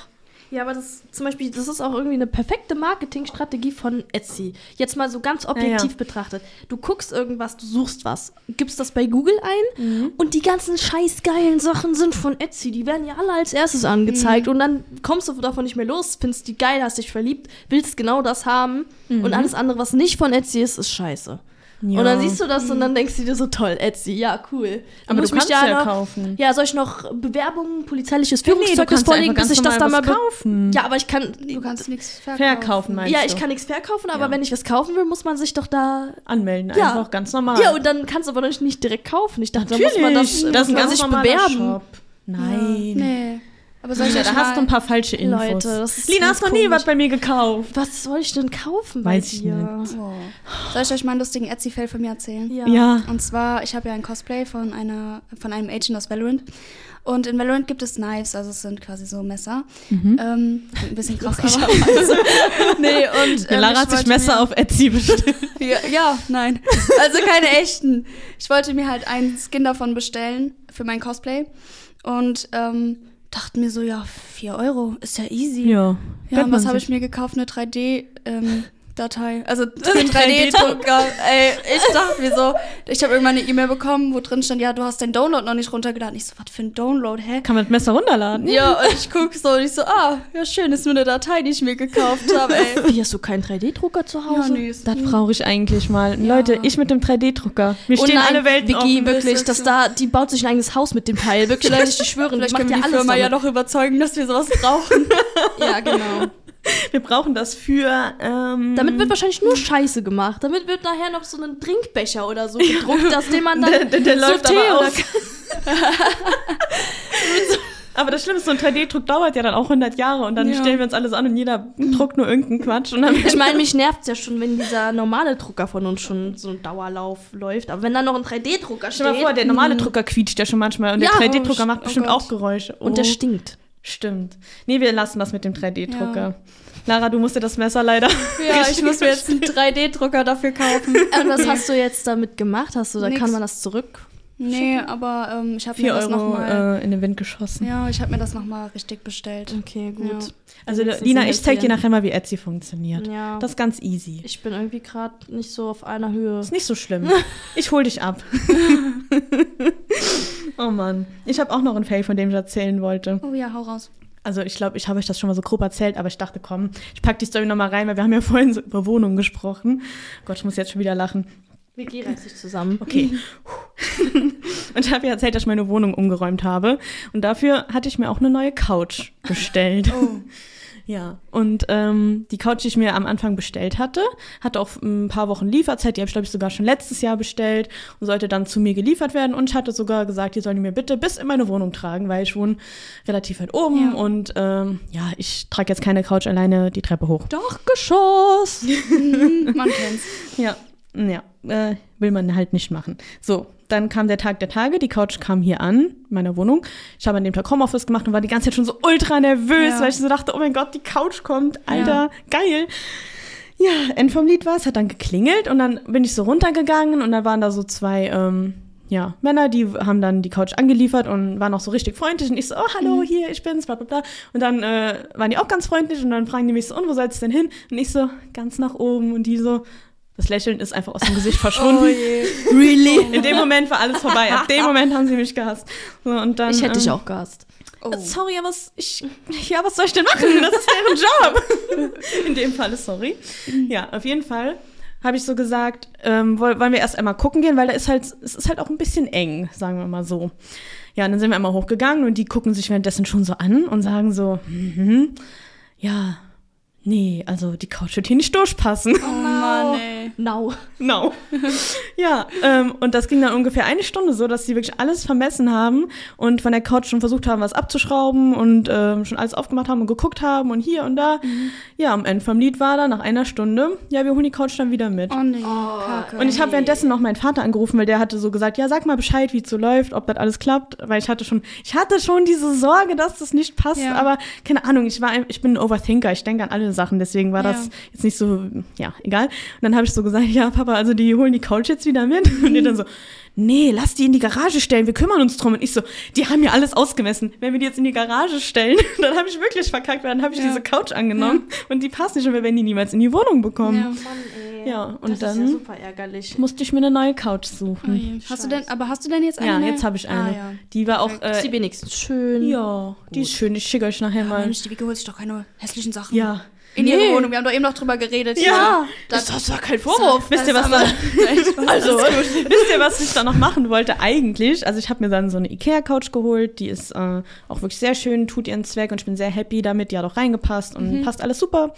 Ja, aber das zum Beispiel, das ist auch irgendwie eine perfekte Marketingstrategie von Etsy. Jetzt mal so ganz objektiv Ja, betrachtet. Du guckst irgendwas, du suchst was, gibst das bei Google ein Mhm. und die ganzen scheiß geilen Sachen sind von Etsy. Die werden ja alle als erstes angezeigt und dann kommst du davon nicht mehr los, findest die geil, hast dich verliebt, willst genau das haben und alles andere, was nicht von Etsy ist, ist scheiße. Ja. Und dann siehst du das und dann denkst du dir so, toll, Etsy, ja, cool. Dann Aber muss du ich mich kannst ja noch, kaufen. Ja, soll ich noch Bewerbungen, polizeiliches Nee, nee, du Führungszeugnis ja vorlegen, einfach bis ganz ich das dann mal kaufen. Ja, aber ich kann. Du kannst nichts verkaufen. Verkaufen meinst Ja, du? ich kann nichts verkaufen, aber Ja. wenn ich was kaufen will, muss man sich doch da. Anmelden, Ja. einfach ganz normal. Ja, und dann kannst du aber noch nicht direkt kaufen. Ich dachte, da muss man das, das ist ein ganz sich bewerben. Shop. Nein. Nee. Aber soll ich Ja, euch da mal, hast du ein paar falsche Infos. Leute, das ist Lina, hast noch nie was bei mir gekauft. Was soll ich denn kaufen Weiß bei ich dir? nicht. Oh. Soll ich euch mal einen lustigen Etsy-Fail von mir erzählen? Ja. Ja. Und zwar, ich habe ja ein Cosplay von einer von einem Agent aus Valorant. Und in Valorant gibt es Knives, also es sind quasi so Messer. Mhm. Ähm, ein bisschen krass, aber nee, und ähm, Lara ich hat sich Messer mir- auf Etsy bestellt. ja, ja, nein. Also keine echten. Ich wollte mir halt einen Skin davon bestellen für mein Cosplay. Und ähm, dachte mir so, ja, 4 Euro ist ja easy. ja. Ja, was habe ich mir gekauft? Eine 3D. Ähm, Datei, also 3D-Drucker. Ey, ich dachte mir so, ich habe irgendwann eine E-Mail bekommen, wo drin stand, ja, du hast den Download noch nicht runtergeladen. Ich so, was für ein Download, hä? Kann man mit Messer runterladen? Ja, und ich guck so und ich so, ah, ja schön, ist nur eine Datei, die ich mir gekauft habe, ey. Wie hast du keinen 3D-Drucker zu Hause? nee, ist- Das brauche ich eigentlich mal. Leute, ich mit dem 3D-Drucker. Mir Und stehen Oh nein, alle Welten Vicky, offen. wirklich, ist das so. da, die baut sich ein eigenes Haus mit dem Teil. Wirklich, Leute, ich schwöre, die Vielleicht können ja wir die Firma ja damit. noch überzeugen, dass wir sowas brauchen. Ja, genau. Wir brauchen das für. Ähm, Damit wird wahrscheinlich nur Scheiße gemacht. Damit wird nachher noch so ein Trinkbecher oder so gedruckt, aus dem man dann der, der, der so läuft Tee aber aus. aber das Schlimme ist, so ein 3D-Druck dauert ja dann auch 100 Jahre und dann Ja. stellen wir uns alles an und jeder druckt nur irgendeinen Quatsch. Und dann Ich meine, mich nervt's ja schon, wenn dieser normale Drucker von uns schon so ein Dauerlauf läuft. Aber wenn da noch ein 3D-Drucker steht Stell dir mal vor, der normale Drucker quietscht ja schon manchmal und der Ja. 3D-Drucker macht Oh bestimmt Gott. auch Geräusche. und der Oh, stinkt. Stimmt. Nee, wir lassen das mit dem 3D-Drucker. Lara, du musst dir das Messer leider. Ja, ich muss mir jetzt einen 3D-Drucker dafür kaufen. Und was hast du jetzt damit gemacht? Hast du, da Nix. kann man das zurück? Nee, aber ähm, ich habe mir 4 das nochmal. äh, in den Wind geschossen. Ja, ich habe mir das nochmal richtig bestellt. Okay, gut. Ja. Also Lina, ich zeig dir nachher mal, wie Etsy funktioniert. Ja. Das ist ganz easy. Ich bin irgendwie gerade nicht so auf einer Höhe. Ist nicht so schlimm. Ich hol dich ab. oh Mann. Ich habe auch noch einen Fail, von dem ich erzählen wollte. Oh ja, hau raus. Also ich glaube, ich habe euch das schon mal so grob erzählt, aber ich dachte, komm, ich pack die Story noch mal rein, weil wir haben ja vorhin so über Wohnungen gesprochen. Gott, ich muss jetzt schon wieder lachen. Vicky reißt sich zusammen. Okay. und ich habe ja erzählt, dass ich meine Wohnung umgeräumt habe. Und dafür hatte ich mir auch eine neue Couch bestellt. Oh. Ja, und ähm, die Couch, die ich mir am Anfang bestellt hatte, hatte auch ein paar Wochen Lieferzeit. Die habe ich, glaube ich, sogar schon letztes Jahr bestellt und sollte dann zu mir geliefert werden. Und ich hatte sogar gesagt, die sollen die mir bitte bis in meine Wohnung tragen, weil ich wohne relativ weit oben. Ja. Und ähm, ja, ich trage jetzt keine Couch alleine die Treppe hoch. Dachgeschoss! Man kennt's. Ja, ja, äh, will man halt nicht machen. So, dann kam der Tag der Tage, die Couch kam hier an, in meiner Wohnung. Ich habe an dem Tag Homeoffice gemacht und war die ganze Zeit schon so ultra nervös, Ja. weil ich so dachte, oh mein Gott, die Couch kommt, Alter, geil. Ja, End vom Lied war, es hat dann geklingelt und dann bin ich so runtergegangen und dann waren da so zwei, ähm, ja, Männer, die haben dann die Couch angeliefert und waren auch so richtig freundlich und ich so, oh, hallo, hier, ich bin's, bla, bla, bla. Und dann äh, waren die auch ganz freundlich und dann fragen die mich so, und wo soll's denn hin? Und ich so, ganz nach oben und die so, das Lächeln ist einfach aus dem Gesicht verschwunden. Oh. Really? In dem Moment war alles vorbei. Ab dem Moment haben sie mich gehasst. So, und dann, Ich hätte dich ähm, auch gehasst. Oh. Sorry, aber was, ich, ja, was soll ich denn machen? Das ist deren Job. In dem Fall ist sorry. Ja, auf jeden Fall habe ich so gesagt, ähm, woll- wollen wir erst einmal gucken gehen, weil da ist halt, es ist halt auch ein bisschen eng, sagen wir mal so. Ja, und dann sind wir einmal hochgegangen und die gucken sich währenddessen schon so an und sagen so, mhm, ja, nee, also die Couch wird hier nicht durchpassen. Oh Mann, ey. Now. No. ja, ähm, und das ging dann ungefähr eine Stunde so, dass sie wirklich alles vermessen haben und von der Couch schon versucht haben, was abzuschrauben und ähm, schon alles aufgemacht haben und geguckt haben und hier und da. Ja, am Ende vom Lied war dann nach einer Stunde, ja, wir holen die Couch dann wieder mit. Oh nee, Kacke. Und ich habe währenddessen noch meinen Vater angerufen, weil der hatte so gesagt, ja, sag mal Bescheid, wie es so läuft, ob das alles klappt, weil ich hatte schon, ich hatte schon diese Sorge, dass das nicht passt, Ja. aber keine Ahnung, ich war, ich bin ein Overthinker, ich denke an alle Sachen, deswegen war Ja. das jetzt nicht so, ja, egal. Und dann habe ich so gesagt, ja, Papa, also die holen die Couch jetzt wieder mit und die dann so, nee, lass die in die Garage stellen, wir kümmern uns drum. Und ich so, die haben ja alles ausgemessen. Wenn wir die jetzt in die Garage stellen, dann habe ich wirklich verkackt, weil dann habe ich Ja. diese Couch angenommen und die passt nicht und wir werden die niemals in die Wohnung bekommen. Ja. Mann, ey. Ja, und das ist dann- ja super ärgerlich. Musste ich mir eine neue Couch Oh suchen. je. Hast du denn, aber hast du denn jetzt eine? Ja, jetzt habe ich eine. Ah, ja. Die war auch. ist die Äh, wenigstens schön. ja, die ist schön. Ich schicke euch nachher mal. Mensch, die Wicke holt sich doch keine hässlichen Sachen. Ja. In Nee. ihre Wohnung. Wir haben doch eben noch drüber geredet. Ja. Das, das war kein Vorwurf. Wisst ihr, was da, also, wisst ihr, was ich da noch machen wollte eigentlich? Also ich habe mir dann so eine Ikea-Couch geholt, die ist äh, auch wirklich sehr schön, tut ihren Zweck und ich bin sehr happy damit, die hat auch reingepasst und passt alles super.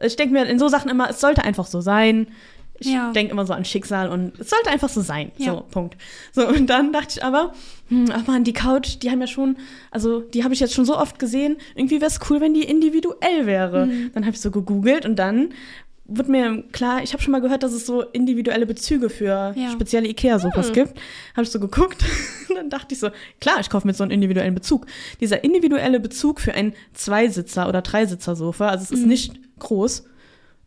Ich denke mir in so Sachen immer, es sollte einfach so sein. Ich Ja. denke immer so an Schicksal und es sollte einfach so sein. Ja. So, Punkt. So, und dann dachte ich aber, hm, ach man, die Couch, die haben ja schon, also die habe ich jetzt schon so oft gesehen, irgendwie wäre es cool, wenn die individuell wäre. Dann habe ich so gegoogelt und dann wurde mir klar, ich habe schon mal gehört, dass es so individuelle Bezüge für Ja. spezielle Ikea-Sofas gibt. Habe ich so geguckt und dann dachte ich so, klar, ich kaufe mir so einen individuellen Bezug. Dieser individuelle Bezug für ein Zweisitzer- oder Dreisitzer-Sofa, also es ist nicht groß,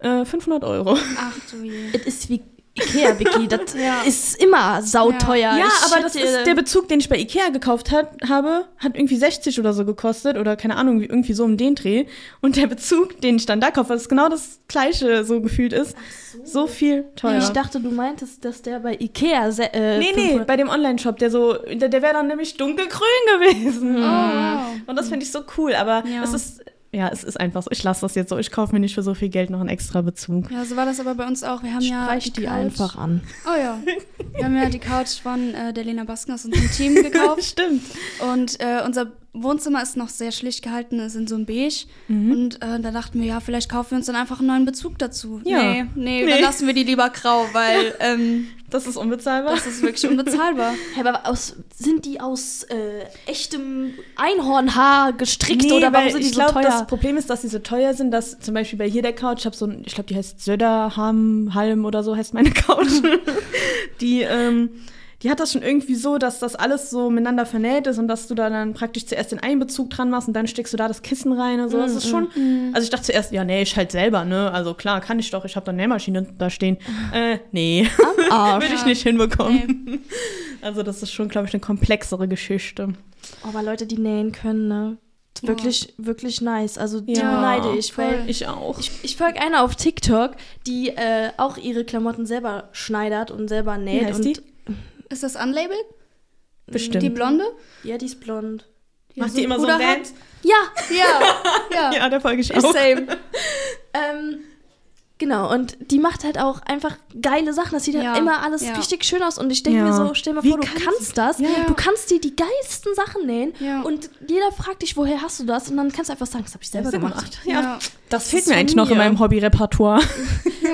äh, 500 Euro. Ach du je. Es ist wie Ikea, Vicky. Das Ja. ist immer sauteuer. Ja, Ich aber das ist der Bezug, den ich bei Ikea gekauft hat, habe, hat irgendwie 60 oder so gekostet oder keine Ahnung, wie- irgendwie so um den Dreh. Und der Bezug, den ich dann da kaufe, was genau das gleiche so gefühlt ist, so. viel teurer. Ich dachte, du meintest, dass der bei Ikea. Äh, nee, nee, 500 bei dem Online-Shop, der so, der, der wäre dann nämlich dunkelgrün gewesen. Oh, wow. Und das finde ich so cool, aber Ja. es ist, ja, es ist einfach so. Ich lasse das jetzt so. Ich kaufe mir nicht für so viel Geld noch einen extra Bezug. Ja, so war das aber bei uns auch. Wir haben ja Streich die Couch- einfach an. Oh ja. Wir haben ja die Couch von äh, der Lena Basken aus unserem Team gekauft. Stimmt. Und äh, unser Wohnzimmer ist noch sehr schlicht gehalten, ist in so einem Beige. Mhm. Und äh, da dachten wir, ja, vielleicht kaufen wir uns dann einfach einen neuen Bezug dazu. Ja. Nee, nee, Nee. dann lassen wir die lieber grau, weil ähm, Das ist unbezahlbar. das ist wirklich unbezahlbar. Hä, aber aus, sind die aus äh, echtem Einhornhaar gestrickt Nee, oder warum sind die ich so glaube, teuer? das Problem ist, dass die so teuer sind, dass zum Beispiel bei hier der Couch, ich habe so ein, ich glaube, die heißt Söderham, Halm oder so heißt meine Couch. die, ähm, die hat das schon irgendwie so, dass das alles so miteinander vernäht ist und dass du da dann praktisch zuerst den Einbezug dran machst und dann steckst du da das Kissen rein und so. Das ist schon. Also ich dachte zuerst, ja, nee, ich halt selber, ne? Also klar, kann ich doch, ich habe da eine Nähmaschine da stehen. Äh, nee, Arsch. würde ich nicht hinbekommen. Also das ist schon, glaube ich, eine komplexere Geschichte. Aber Leute, die nähen können, ne? Wirklich, wirklich nice. Also die Ja, beneide ich, weil voll. Ich auch. ich, ich folge einer auf TikTok, die äh, auch ihre Klamotten selber schneidert und selber näht. heißt und die? Ist das unlabeled? Bestimmt. Die Blonde? Ja, die ist blond. Macht so die immer so ein Puder hat? Band? Ja, Ja, ja. Ja, der folge ich auch. same. ähm, genau. Und die macht halt auch einfach geile Sachen. Das sieht halt Ja, immer alles ja. richtig schön aus. Und ich denke Ja. mir so, stell dir mal Wie vor, du kann kannst das. Ja. Du kannst dir die geilsten Sachen nähen. Ja. Und jeder fragt dich, woher hast du das? Und dann kannst du einfach sagen, das habe ich selber Selber gemacht. gemacht. Ja. Ja. Das fehlt mir eigentlich noch in meinem Hobbyrepertoire.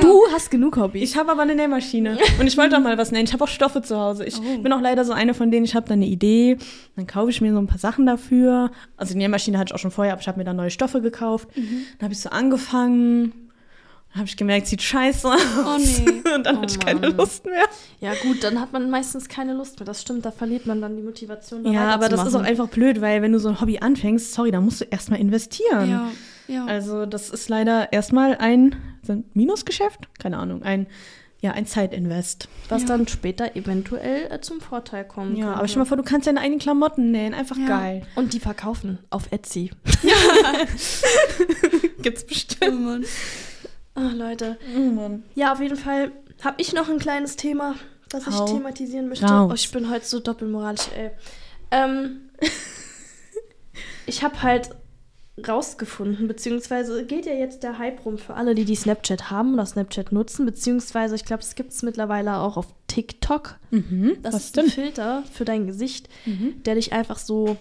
Du hast genug Hobbys. Ich habe aber eine Nähmaschine und ich wollte auch mal was nähen. Ich habe auch Stoffe zu Hause. Ich Oh. bin auch leider so eine von denen, ich habe da eine Idee, dann kaufe ich mir so ein paar Sachen dafür. Also die Nähmaschine hatte ich auch schon vorher, aber ich habe mir dann neue Stoffe gekauft. Mhm. Dann habe ich so angefangen, dann habe ich gemerkt, sieht scheiße aus. Oh nee. Und dann Oh hatte ich keine Mann. Lust mehr. Ja gut, dann hat man meistens keine Lust mehr. Das stimmt, da verliert man dann die Motivation. da Ja, aber das ist auch einfach blöd, weil wenn du so ein Hobby anfängst, sorry, da musst du erstmal investieren. Ja, ja. Also das ist leider erstmal ein Minusgeschäft, keine Ahnung, ein ja ein Zeitinvest. was Ja. dann später eventuell äh, zum Vorteil kommen Ja, könnte. aber stell mal vor, du kannst deine eigenen Klamotten nähen, einfach Ja. geil. Und die verkaufen auf Etsy. Gibt's Oh bestimmt. Mann. Oh, Leute. Oh Mann. Ja, auf jeden Fall habe ich noch ein kleines Thema, das ich Hau thematisieren möchte. raus. Oh, ich bin heute so doppelmoralisch, ey. Ähm, ich habe halt rausgefunden, beziehungsweise geht ja jetzt der Hype rum für alle, die die Snapchat haben oder Snapchat nutzen, beziehungsweise ich glaube, es gibt es mittlerweile auch auf TikTok. Mhm. Das ist ein denn? Filter für dein Gesicht, Mhm. der dich einfach so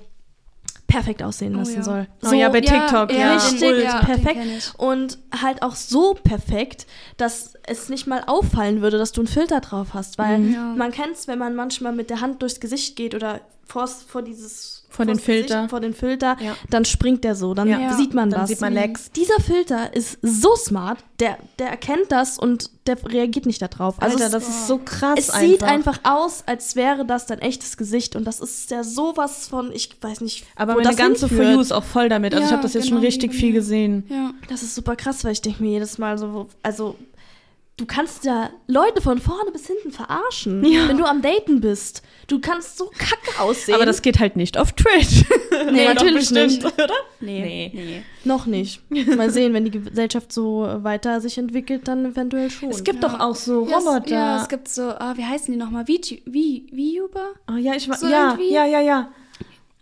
perfekt aussehen Oh lassen ja. soll. Oh ja, bei TikTok, ja. Richtig den- ja, perfekt. Und halt auch so perfekt, dass es nicht mal auffallen würde, dass du einen Filter drauf hast. Weil Mhm. Ja. man kennt es, wenn man manchmal mit der Hand durchs Gesicht geht oder vors, vor dieses Vor den Filter. vor den Filter, Ja. dann springt der so, dann Ja. sieht man Dann das. sieht man Legs. Dieser Filter ist so smart, der, der erkennt das und der reagiert nicht darauf. Also Alter, es, das ist so krass es sieht einfach aus, als wäre das dein echtes Gesicht und das ist ja sowas von, ich weiß nicht, Aber wo meine das ganze For hinführt. You ist auch voll damit. Also ich Ja, habe das jetzt genau schon richtig viel gesehen. Ja. Das ist super krass, weil ich denke mir jedes Mal so, also du kannst ja Leute von vorne bis hinten verarschen, Ja. wenn du am Daten bist. Du kannst so kacke aussehen. Aber das geht halt nicht auf Twitch. Nee, natürlich bestimmt, nicht. oder? Nee. Nee. noch nicht. Mal sehen, wenn die Gesellschaft so weiter sich entwickelt, dann eventuell schon. Es gibt Ja. doch auch so Ja, es- Roboter. Ja, es gibt so, ah, wie heißen die nochmal? Wie, wie, VTuber? oh, ja, ich war, So ja, irgendwie- ja, ja, ja.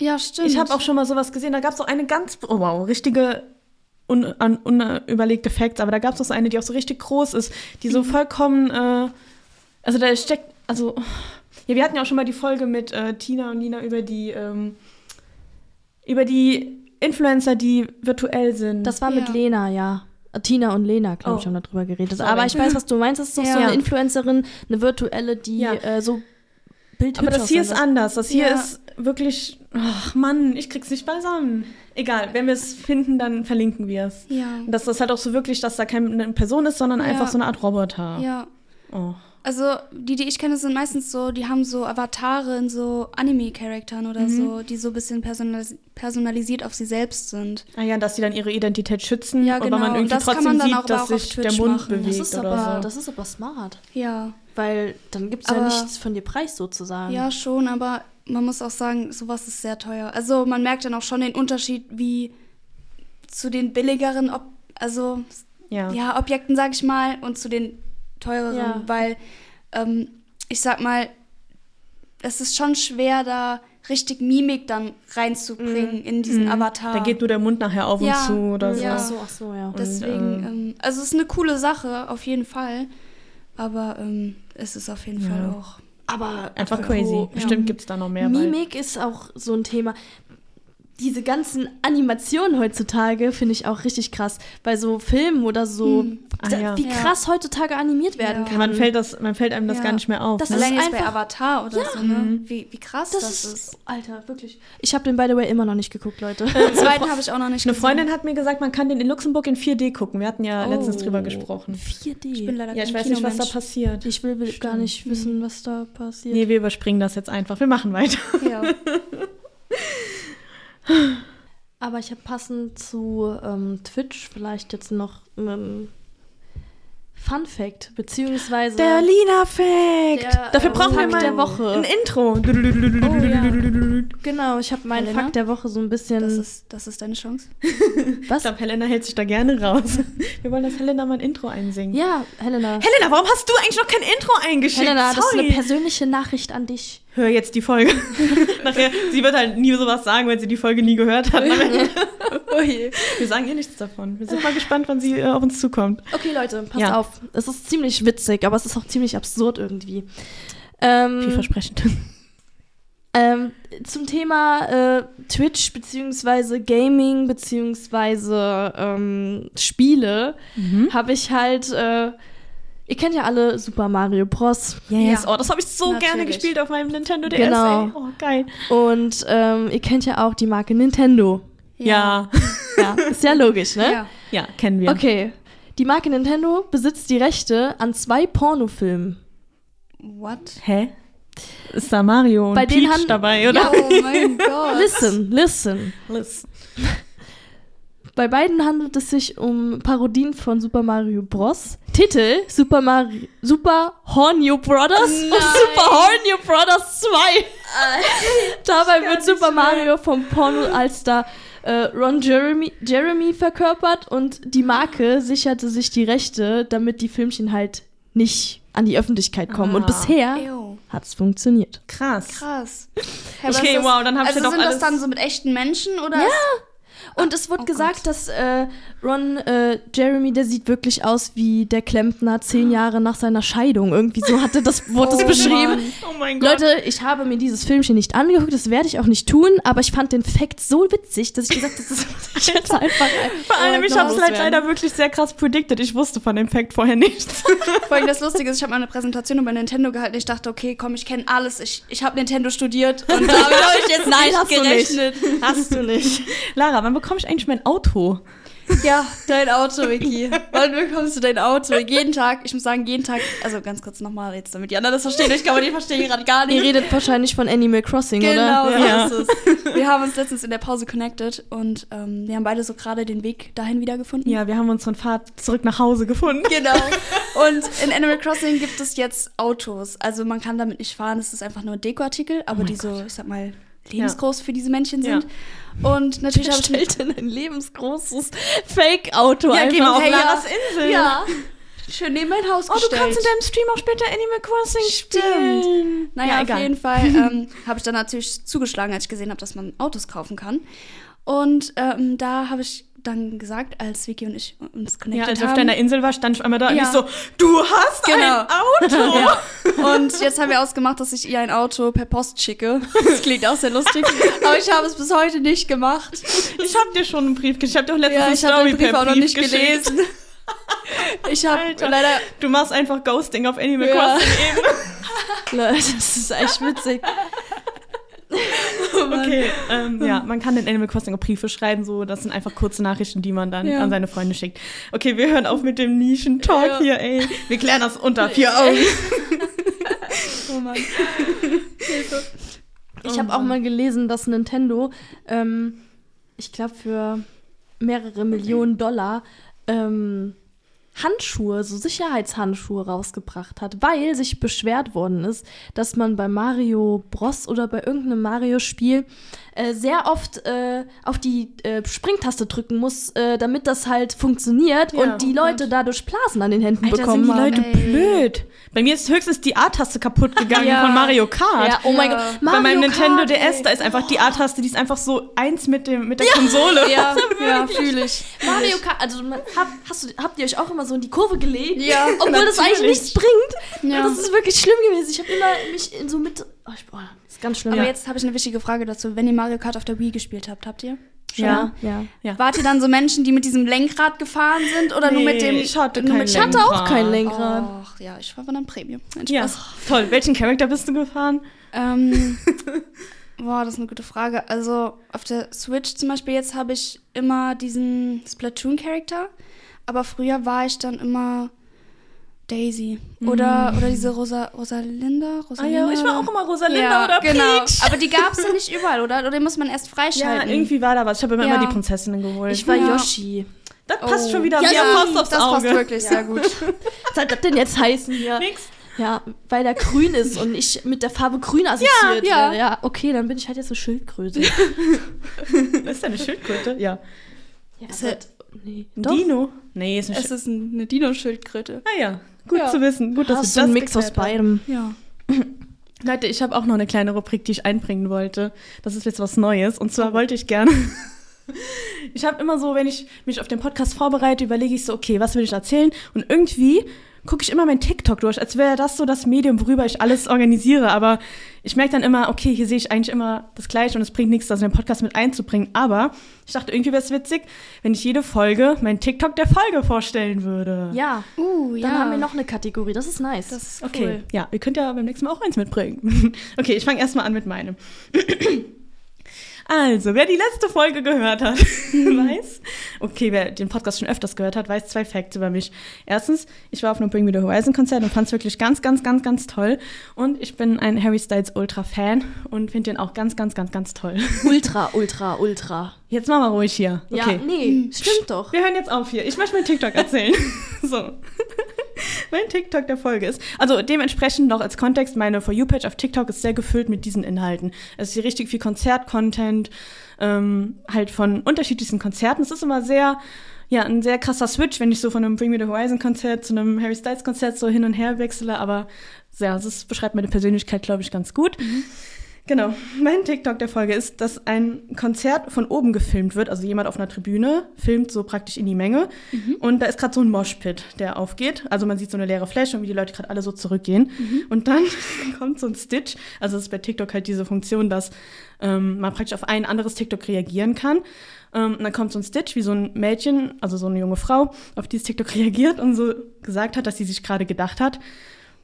Ja, stimmt. Ich habe auch schon mal sowas gesehen. Da gab es so eine ganz, oh wow, richtige un, un, unüberlegte Facts, aber da gab es auch so eine, die auch so richtig groß ist, die so vollkommen, äh, also da steckt, also, ja, wir hatten ja auch schon mal die Folge mit äh, Tina und Nina über die, ähm, über die Influencer, die virtuell sind. das war mit Ja. Lena, ja. Tina und Lena, glaube ich, Oh. haben darüber geredet. Sorry. Aber ich weiß, was du meinst. Das ist doch so Ja. eine Influencerin, eine virtuelle, die Ja. äh, so Bild Aber das hier ist aussehen anders. Das hier Ja. ist wirklich. Ach Mann, ich krieg's nicht beisammen. Egal, wenn wir es finden, dann verlinken wir es. Ja. Dass das halt auch so wirklich, dass da keine Person ist, sondern Ja. einfach so eine Art Roboter. Ja. Oh. Also, die, die ich kenne, sind meistens so, die haben so Avatare in so Anime-Charakteren oder so, die so ein bisschen personalis personalisiert auf sie selbst sind. Ah ja, dass die dann ihre Identität schützen, Ja, aber genau. man Und irgendwie das kann trotzdem man dann sieht, auch dass sich Twitch der Mund machen. Das bewegt ist, oder aber, so. das ist aber smart. Ja. Weil dann gibt es ja Aber- nichts von dir preis sozusagen. Ja, schon, aber man muss auch sagen, sowas ist sehr teuer. Also, man merkt dann auch schon den Unterschied, wie zu den billigeren, Ob also, ja. ja, Objekten, sag ich mal, und zu den teureren, Ja. weil ähm, ich sag mal, es ist schon schwer, da richtig Mimik dann reinzubringen in diesen Avatar. Mhm. Da geht nur der Mund nachher auf Ja. und zu oder so. Ja. Ach so, ach so, ja. Deswegen, Und, ähm, also es ist eine coole Sache, auf jeden Fall. Aber ähm, es ist auf jeden Ja. Fall auch. Aber Einfach crazy. ja. Bestimmt gibt's da noch mehr. bald. Mimik ist auch so ein Thema. Diese ganzen Animationen heutzutage finde ich auch richtig krass. Bei so Filmen oder so, Hm. Ah, ja. wie Ja. krass heutzutage animiert werden Ja. kann. Man fällt, das, man fällt einem das Ja. gar nicht mehr auf. Das ne? ist Allein jetzt bei einfach- Avatar oder so, ne? Wie, wie krass das, das, ist. ist, Alter, wirklich. Ich habe den, by the way, immer noch nicht geguckt, Leute. Den zweiten habe ich auch noch nicht Eine gesehen. Freundin hat mir gesagt, man kann den in Luxemburg in 4D gucken. Wir hatten ja Oh. letztens drüber gesprochen. 4D. Ich bin leider Ja, ich weiß nicht, was da passiert. Ich will, will gar nicht wissen, was da passiert. Nee, wir überspringen das jetzt einfach. Wir machen weiter. Ja. Aber ich habe passend zu ähm, Twitch vielleicht jetzt noch einen Fun Fact, beziehungsweise Der Lina-Fact. Der, Dafür äh, brauchen wir mal der Woche. ein Intro. genau, ich habe meinen Helena? Fakt der Woche so ein bisschen. Das ist, das ist deine Chance. Ich was? glaube, Helena hält sich da gerne raus. Wir wollen, dass Helena mal ein Intro einsingen. Ja, Helena. Helena, warum hast du eigentlich noch kein Intro eingeschickt? Helena, das ist Sorry. eine persönliche Nachricht an dich. Hör jetzt die Folge. Nachher, sie wird halt nie sowas sagen, weil sie die Folge nie gehört hat. Wir sagen ihr nichts davon. Wir sind mal gespannt, wann sie äh, auf uns zukommt. Okay, Leute, passt Ja. auf. Es ist ziemlich witzig, aber es ist auch ziemlich absurd irgendwie. Ähm, Vielversprechend. Ähm, zum Thema äh, Twitch beziehungsweise Gaming beziehungsweise ähm, Spiele Mhm. habe ich halt. Äh, ihr kennt ja alle Super Mario Bros. Yes. Ja. Oh, das habe ich so gerne Natürlich. gespielt auf meinem Nintendo DS. Genau. Ey. Oh, geil. Und ähm, ihr kennt ja auch die Marke Nintendo. Ja. Ja, ist ja logisch, ne? Ja. Ja, kennen wir. Okay. Die Marke Nintendo besitzt die Rechte an zwei Pornofilmen. What? Hä? Ist da Mario und Bei Peach haben- dabei, oder? Oh mein Gott. Listen, listen. Listen. Bei beiden handelt es sich um Parodien von Super Mario Bros. Titel Super Mario Super Hornio Brothers und Super Hornio Brothers 2. Dabei wird Super Mario vom Porno-Allstar äh, Ron Jeremy, Jeremy verkörpert und die Marke sicherte sich die Rechte, damit die Filmchen halt nicht an die Öffentlichkeit kommen. Und Ah. bisher Ew. hat's funktioniert. Krass. Krass. Okay, wow, dann hab ich also ja doch sind alles- das dann so mit echten Menschen oder? Ja. Und es wird oh gesagt, Gott. dass äh, Ron äh, Jeremy, der sieht wirklich aus wie der Klempner zehn Jahre nach seiner Scheidung. Irgendwie so hatte das wurde Oh beschrieben. Mann. Oh mein Gott. Leute, ich habe mir dieses Filmchen nicht angeguckt, das werde ich auch nicht tun, aber ich fand den Fact so witzig, dass ich gesagt habe, das ich jetzt einfach. Vor allem, Oh ich habe es halt leider wirklich sehr krass predicted. Ich wusste von dem Fact vorher nichts. Vor allem das Lustige ist, ich habe mal eine Präsentation über Nintendo gehalten. Ich dachte, okay, komm, ich kenne alles. Ich, ich habe Nintendo studiert und damit habe ich jetzt Nein, nicht hast du gerechnet. Hast du nicht. Lara, wann bekomme ich eigentlich mein Auto? Ja, dein Auto, Vicky. Wann bekommst du dein Auto? Jeden Tag, ich muss sagen, jeden Tag, also ganz kurz nochmal jetzt, damit die anderen das verstehen. Ich glaube, die verstehen gerade gar nicht. Ihr redet wahrscheinlich von Animal Crossing, Genau, oder? so Ja. ist es. Wir haben uns letztens in der Pause connected und ähm, wir haben beide so gerade den Weg dahin wiedergefunden. Ja, wir haben unseren Pfad zurück nach Hause gefunden. Genau. Und in Animal Crossing gibt es jetzt Autos. Also man kann damit nicht fahren, es ist einfach nur ein Dekoartikel, aber die so, ich sag mal, lebensgroß für diese Männchen Ja. sind. Und natürlich habe ich stellt denn ein lebensgroßes Fake-Auto Ja, einfach auf Hey, ja. Laras Insel. Ja. Schön neben mein Haus Oh, du kannst in deinem Stream auch später Animal Crossing Stimmt. spielen. Naja, Ja, auf egal. jeden Fall ähm, habe ich dann natürlich zugeschlagen, als ich gesehen habe, dass man Autos kaufen kann. Und ähm, da habe ich dann gesagt, als Vicky und ich uns Ja, connected als ich auf haben. deiner Insel war, stand ich einmal da und Ja. ich so, du hast Genau. ein Auto. Ja. Und jetzt haben wir ausgemacht, dass ich ihr ein Auto per Post schicke. Das klingt auch sehr lustig. Aber ich habe es bis heute nicht gemacht. Ich habe dir schon einen Brief geschickt. Ich habe dir auch letztens Ja, eine ich habe Story den Brief per auch noch Brief nicht geschickt. gelesen. Ich habe leider. Du machst einfach Ghosting auf Animal Ja. Crossing eben. Leute, das ist echt witzig. Okay, ähm, ja, man kann in Animal Crossing auch Briefe schreiben, so, das sind einfach kurze Nachrichten, die man dann Ja. an seine Freunde schickt. Okay, wir hören auf mit dem Nischen-Talk Ja. hier, ey. Wir klären das unter vier Augen. Oh Mann. Ich habe auch mal gelesen, dass Nintendo, ähm, ich glaube, für mehrere Millionen Dollar ähm, Handschuhe, so Sicherheitshandschuhe rausgebracht hat, weil sich beschwert worden ist, dass man bei Mario Bros. oder bei irgendeinem Mario-Spiel äh, sehr oft äh, auf die äh, Springtaste drücken muss, äh, damit das halt funktioniert Ja, und die oh Leute dadurch Blasen an den Händen Alter, bekommen sind die Leute haben. Ey. blöd. Bei mir ist höchstens die A-Taste kaputt gegangen Ja. von Mario Kart. Ja, oh mein Ja. Gott. Bei meinem Mario Nintendo Kart, DS, ey. da ist einfach die A-Taste, die ist einfach so eins mit, dem, mit der Konsole. Ja, ja fühle ich. Mario Kart, also hab, hast du, habt ihr euch auch immer so in die Kurve gelegt? Ja, Obwohl das eigentlich nichts bringt. Ja. Das ist wirklich schlimm gewesen. Ich habe immer mich in so mit. Oh, ich, ist ganz schlimm. Aber Ja. jetzt habe ich eine wichtige Frage dazu. Wenn ihr Mario Kart auf der Wii gespielt habt, habt ihr? Ja. ja. Ja. Wart ihr dann so Menschen, die mit diesem Lenkrad gefahren sind oder nur Nee, mit dem? ich hatte nur kein mit Ich hatte auch kein Lenkrad. Ach ja, ich war bei einem Premium. Nein, Ja, toll. Welchen Charakter bist du gefahren? Ähm, boah, das ist eine gute Frage. Also auf der Switch zum Beispiel jetzt habe ich immer diesen Splatoon-Charakter, aber früher war ich dann immer Daisy oder oder diese Rosa Rosalinda. Ah Rosalinda. ja, ich war auch immer Rosalinda ja, oder genau. Peach. Aber die gab es ja nicht überall, oder? Oder die muss man erst Ja, freischalten. irgendwie war da was. Ich habe immer, Ja. immer die Prinzessinnen geholt. Ich war Ja. Yoshi. das passt Oh. schon wieder ja, wie ja, Faust aufs das Auge. passt wirklich sehr gut. Was soll das denn jetzt heißen hier? Nix. Ja, weil der grün ist und ich mit der Farbe grün assoziiert ja. werde. Ja, okay, dann bin ich halt jetzt eine Schildkröte. Ist ja eine Schildkröte? Ja. Ja, Ist halt- nee. Ein Doch. Dino? Nee, ist Es ist ein- eine Dino-Schildkröte. Ah ja, gut Ja. zu wissen. Gut, dass Hast du das einen Mix aus beidem. Ja. Leute, ich habe auch noch eine kleine Rubrik, die ich einbringen wollte. Das ist jetzt was Neues. Und zwar wollte ich gerne. Ich habe immer so, wenn ich mich auf den Podcast vorbereite, überlege ich so, okay, was will ich erzählen? Und irgendwie gucke ich immer mein TikTok durch, als wäre das so das Medium, worüber ich alles organisiere. Aber ich merke dann immer, okay, hier sehe ich eigentlich immer das Gleiche und es bringt nichts, das in den Podcast mit einzubringen. Aber ich dachte, irgendwie wäre es witzig, wenn ich jede Folge mein TikTok der Folge vorstellen würde. Ja. Uh, Dann haben wir noch eine Kategorie. Das ist nice. Das ist cool. Okay, ja, ihr könnt ja beim nächsten Mal auch eins mitbringen. okay, ich fange erstmal an mit meinem. Also, wer die letzte Folge gehört hat, weiß, okay, wer den Podcast schon öfters gehört hat, weiß zwei Facts über mich. Erstens, ich war auf einem Bring Me the Horizon Konzert und fand es wirklich ganz, ganz, ganz, ganz toll. Und ich bin ein Harry Styles Ultra Fan und finde den auch ganz, ganz, ganz, ganz toll. ultra, ultra, ultra. Jetzt machen wir ruhig hier. Okay. Ja, nee, stimmt doch. Wir hören jetzt auf hier. Ich möchte mein TikTok erzählen. so. mein TikTok der Folge ist. Also dementsprechend noch als Kontext, meine For You-Page auf TikTok ist sehr gefüllt mit diesen Inhalten. Es ist hier richtig viel Konzert-Content, ähm, halt von unterschiedlichsten Konzerten. Es ist immer sehr, ja, ein sehr krasser Switch, wenn ich so von einem Bring Me the Horizon-Konzert zu einem Harry Styles-Konzert so hin und her wechsle. Aber ja, das beschreibt meine Persönlichkeit, glaube ich, ganz gut. Genau. Mein TikTok der Folge ist, dass ein Konzert von oben gefilmt wird. Also jemand auf einer Tribüne filmt so praktisch in die Menge. Und da ist gerade so ein Moshpit, der aufgeht. Also man sieht so eine leere Fläche und wie die Leute gerade alle so zurückgehen. Und dann kommt so ein Stitch. Also es ist bei TikTok halt diese Funktion, dass ähm, man praktisch auf ein anderes TikTok reagieren kann. Ähm, und dann kommt so ein Stitch, wie so ein Mädchen, also so eine junge Frau, auf dieses TikTok reagiert und so gesagt hat, dass sie sich gerade gedacht hat,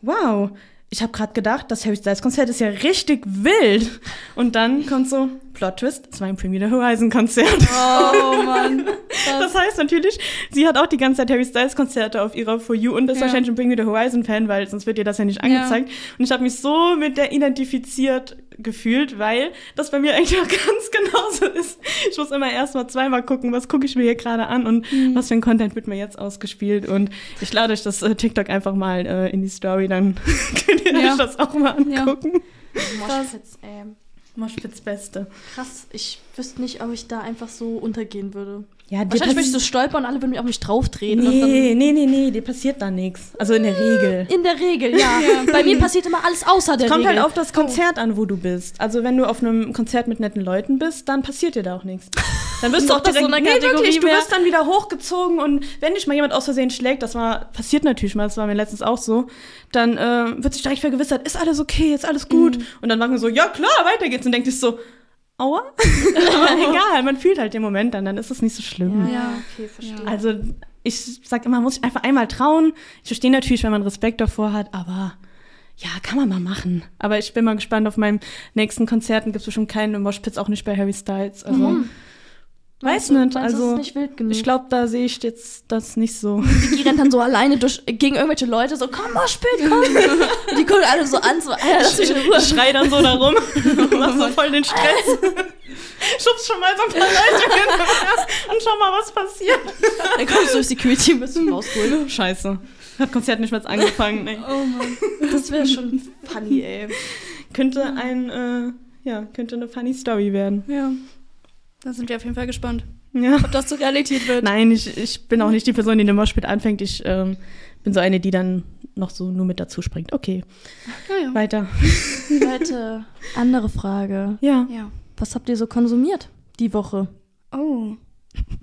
wow, ich habe gerade gedacht, das Harry Styles Konzert ist ja richtig wild. Und dann kommt so, Plot Twist, es war ein Premier the Horizon Konzert. Oh Mann. Das heißt natürlich, sie hat auch die ganze Zeit Harry Styles Konzerte auf ihrer For You und ist Ja. wahrscheinlich ein Bring Me the Horizon Fan, weil sonst wird ihr das ja nicht angezeigt. Und ich habe mich so mit der identifiziert gefühlt, weil das bei mir eigentlich auch ganz genauso ist. Ich muss immer erst mal zweimal gucken, was gucke ich mir hier gerade an und was für ein Content wird mir jetzt ausgespielt. Und ich lade euch das äh, TikTok einfach mal äh, in die Story, dann könnt ihr Ja. euch das auch mal Ja. angucken. Moshpits, ähm, Moschpitz Beste. krass. Ich wüsste nicht, ob ich da einfach so untergehen würde. Ja, Wahrscheinlich würde ich so stolpern und alle würden mich auf mich drauftreten. Und Nee, nee, nee, nee, dir passiert da nichts. Also in der Regel. dann, in der Regel, ja. Bei mir passiert immer alles außer der Kommt Regel. halt auf das Konzert an, wo du bist. Also wenn du auf einem Konzert mit netten Leuten bist, dann passiert dir da auch nichts. Dann wirst du auch direkt, so eine nee, Kategorie wirklich, du wirst dann wieder hochgezogen und wenn dich mal jemand aus Versehen schlägt, das war, passiert natürlich mal, das war mir letztens auch so, dann äh, wird sich direkt vergewissert, ist alles okay, ist alles gut? Mhm. Und dann machen wir so, ja klar, weiter geht's und denkt sich so, aua. Aber egal, man fühlt halt den Moment dann, dann ist es nicht so schlimm. ja, Ja. okay, verstehe. Also ich sag immer, man muss sich einfach einmal trauen. Ich verstehe natürlich, wenn man Respekt davor hat, aber Ja, kann man mal machen. Aber ich bin mal gespannt, auf meinen nächsten Konzerten gibt es bestimmt keinen Moshpits, auch nicht bei Harry Styles. Also, Mhm. Weiß du- nicht. Also, nicht wild genug? ich glaube, da sehe ich jetzt das nicht so. Die rennt dann so alleine durch, gegen irgendwelche Leute, so, komm mal spät, komm. Und die gucken alle so an, so, Alter, lass mich in Ruhe. Ich schrei dann so da rum, mach so voll den Stress. Schubst schon mal so ein paar Leute hin und schau mal, was passiert. Dann kommst du durch Security und bist du rausgeholt. Scheiße. Hat Konzert nicht mehr angefangen. Nee. Oh Mann. Das wäre schon funny, ey. Könnte ein, äh, ja, könnte eine funny Story werden. Ja. Da sind wir auf jeden Fall gespannt, Ja. ob das zur Realität wird. Nein, ich, ich bin auch nicht die Person, die den Moshpit anfängt. Ich ähm, bin so eine, die dann noch so nur mit dazu springt. Okay, Ja, weiter. Leute, andere Frage. Ja. ja. ja. Was habt ihr so konsumiert die Woche? Oh.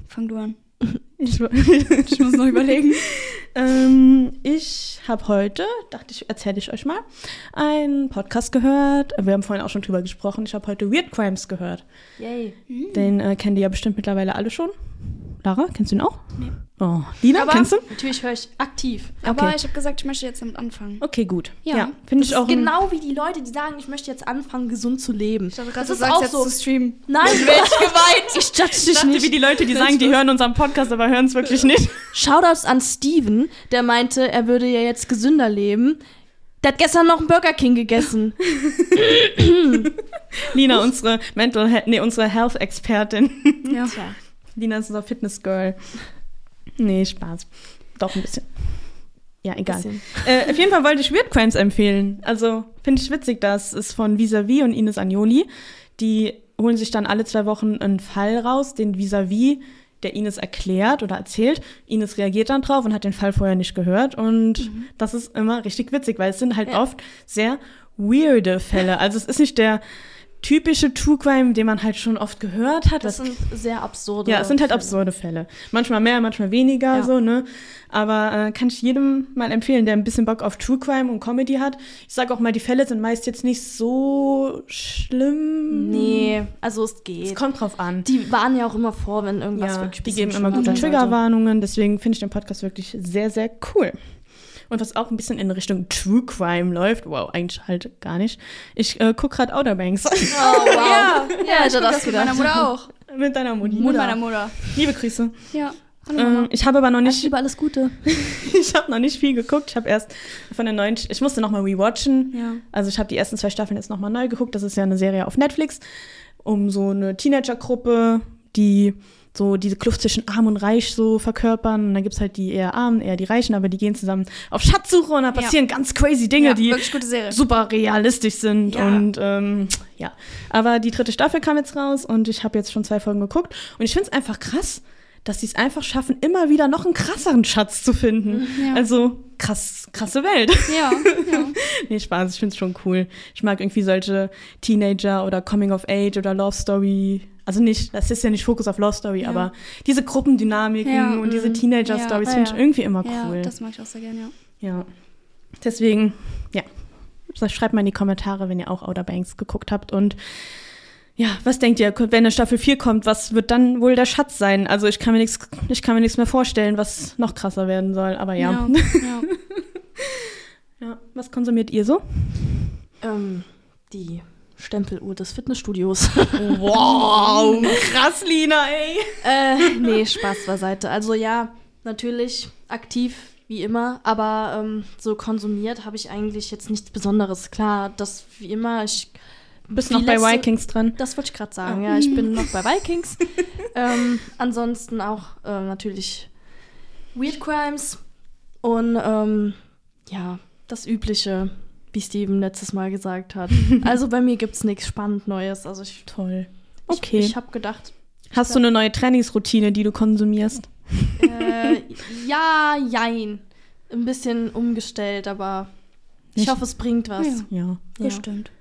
Fang du an. Ich, Ich muss noch überlegen. ähm, ich habe heute, dachte ich, erzähle ich euch mal, einen Podcast gehört. Wir haben vorhin auch schon drüber gesprochen. Ich habe heute Weird Crimes gehört. Yay. Den äh, kennen die ja bestimmt mittlerweile alle schon. Lara, kennst du ihn auch? Nee. Oh, Lina, Aber- kennst du? Natürlich höre ich aktiv. Aber Okay. ich habe gesagt, ich möchte jetzt damit anfangen. Okay, gut. Ja. Ja, finde ich auch. ist genau wie die Leute, die sagen, ich möchte jetzt anfangen, gesund zu leben. Ich dachte das ist sagst auch jetzt so. zu streamen. Nein, ich geweint. Ich judge Ich dich dachte, nicht. wie die Leute, die sagen, die hören unseren Podcast, aber hören es wirklich nicht. Shoutouts an Steven, der meinte, er würde ja jetzt gesünder leben. Der hat gestern noch einen Burger King gegessen. Lina, unsere Mental Health, nee, unsere Health-Expertin. Ja. Tja. Lina ist unser Fitness-Girl. Nee, Spaß. Doch ein bisschen. Ja, egal. Äh, auf jeden Fall wollte ich Weird Crimes empfehlen. Also, finde ich witzig, das ist von Visavi und Ines Agnoli. Die holen sich dann alle zwei Wochen einen Fall raus, den Visavi der Ines erklärt oder erzählt. Ines reagiert dann drauf und hat den Fall vorher nicht gehört. Und das ist immer richtig witzig, weil es sind halt Ja. oft sehr weirde Fälle. Also es ist nicht der typische True Crime, den man halt schon oft gehört hat. Das sind sehr absurde. ja, es sind halt Fälle. absurde Fälle. Manchmal mehr, manchmal weniger, Ja. so, ne? Aber äh, kann ich jedem mal empfehlen, der ein bisschen Bock auf True Crime und Comedy hat. Ich sage auch mal, die Fälle sind meist jetzt nicht so schlimm. Nee, also es Es geht. kommt drauf an. Die warnen ja auch immer vor, wenn irgendwas ja, wirklich die geben immer gute. Triggerwarnungen, deswegen finde ich den Podcast wirklich sehr, sehr cool. Und was auch ein bisschen in Richtung True Crime läuft, wow, eigentlich halt gar nicht. Ich äh, gucke gerade Outer Banks Oh, wow. Ja, ja, ich hätte das das mit meiner gedacht. Mutter auch. mit deiner Mutti. Mit meiner Mutter. Liebe Grüße. Ja. Ähm, ich habe aber noch Ich nicht liebe alles Gute. Ich habe noch nicht viel geguckt. Ich habe erst von der neuen, ich musste noch mal rewatchen. Ja. Also ich habe die ersten zwei Staffeln jetzt noch mal neu geguckt. Das ist ja eine Serie auf Netflix um so eine Teenagergruppe, die so diese Kluft zwischen Arm und Reich so verkörpern. Und dann gibt's halt die eher Armen, eher die Reichen, aber die gehen zusammen auf Schatzsuche und da Ja. passieren ganz crazy Dinge, ja, die super realistisch sind Ja. und ähm, ja. Aber die dritte Staffel kam jetzt raus und ich habe jetzt schon zwei Folgen geguckt und ich finde es einfach krass, dass sie es einfach schaffen, immer wieder noch einen krasseren Schatz zu finden. Ja. Also krass, krasse Welt. Ja, ja. nee, Spaß, ich finde es schon cool. Ich mag irgendwie solche Teenager oder Coming of Age oder Love Story. Also nicht, das ist ja nicht Fokus auf Love Story, Ja. aber diese Gruppendynamiken Ja, und diese mm, Teenager-Stories ja, finde ja. ich irgendwie immer ja, cool. das mag ich auch sehr gerne, ja. Ja. Deswegen, ja. Schreibt mal in die Kommentare, wenn ihr auch Outer Banks geguckt habt. Und ja, was denkt ihr, wenn eine Staffel 4 kommt, was wird dann wohl der Schatz sein? Also ich kann mir nichts, ich kann mir nichts mehr vorstellen, was noch krasser werden soll. Aber ja. Ja, ja. ja. Was konsumiert ihr so? Ähm, die Stempeluhr des Fitnessstudios. Wow, krass, Lina, ey. äh, nee, Spaß beiseite. Also ja, natürlich aktiv wie immer, aber ähm, so konsumiert habe ich eigentlich jetzt nichts Besonderes. Klar, das wie immer, ich Bist noch bei Vikings dran? Das wollte ich gerade sagen, Ah. ja. Ich bin noch bei Vikings. ähm, ansonsten auch äh, natürlich Weird Crimes und ähm, ja, das Übliche, wie Steven letztes Mal gesagt hat. also bei mir gibt es nichts spannend Neues. Also ich, Toll. ich, Okay. ich habe gedacht, Hast du eine neue Trainingsroutine, die du konsumierst? äh, ja, jein. Ein bisschen umgestellt, aber ich Nicht- hoffe, es bringt was. Ja. Ja. Ja. Bestimmt.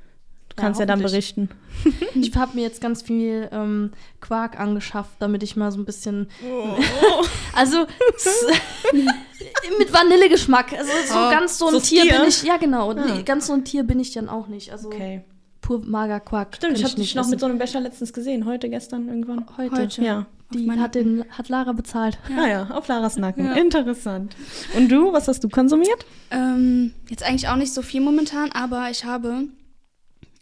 Du kannst ja, dann hoffentlich. berichten. Ich habe mir jetzt ganz viel ähm, Quark angeschafft, damit ich mal so ein bisschen. Also s- mit Vanillegeschmack. Also so Oh, ganz so ein so Tier Stier? bin ich. Ja, genau. Ah. Ganz so ein Tier bin ich dann auch nicht. Also Okay. pur mager Quark. Stimmt, ich habe dich nicht noch essen. mit so einem Becher letztens gesehen. Heute, gestern, irgendwann. heute. Heute. Ja. Die hat, den, hat Lara bezahlt. Ja. Ah ja, auf Laras Nacken. Ja. Interessant. Und du, was hast du konsumiert? Ähm, jetzt eigentlich auch nicht so viel momentan, aber ich habe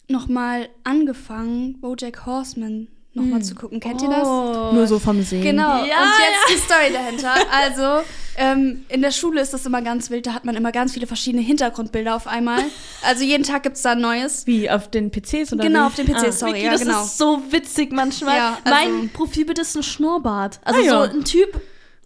noch mal angefangen, BoJack Horseman noch mal zu gucken. Kennt ihr das? Nur so vom Sehen. Genau. Ja, und jetzt die Story dahinter. Also ähm, in der Schule ist das immer ganz wild. Da hat man immer ganz viele verschiedene Hintergrundbilder auf einmal. Also jeden Tag gibt es da ein neues. Wie, auf den PCs oder Genau, wie? auf den PCs, Ah. sorry. Vicky, ja, das genau. ist so witzig manchmal. Ja, also- mein Profilbild ist ein Schnurrbart. Also Ah, ja. so ein Typ,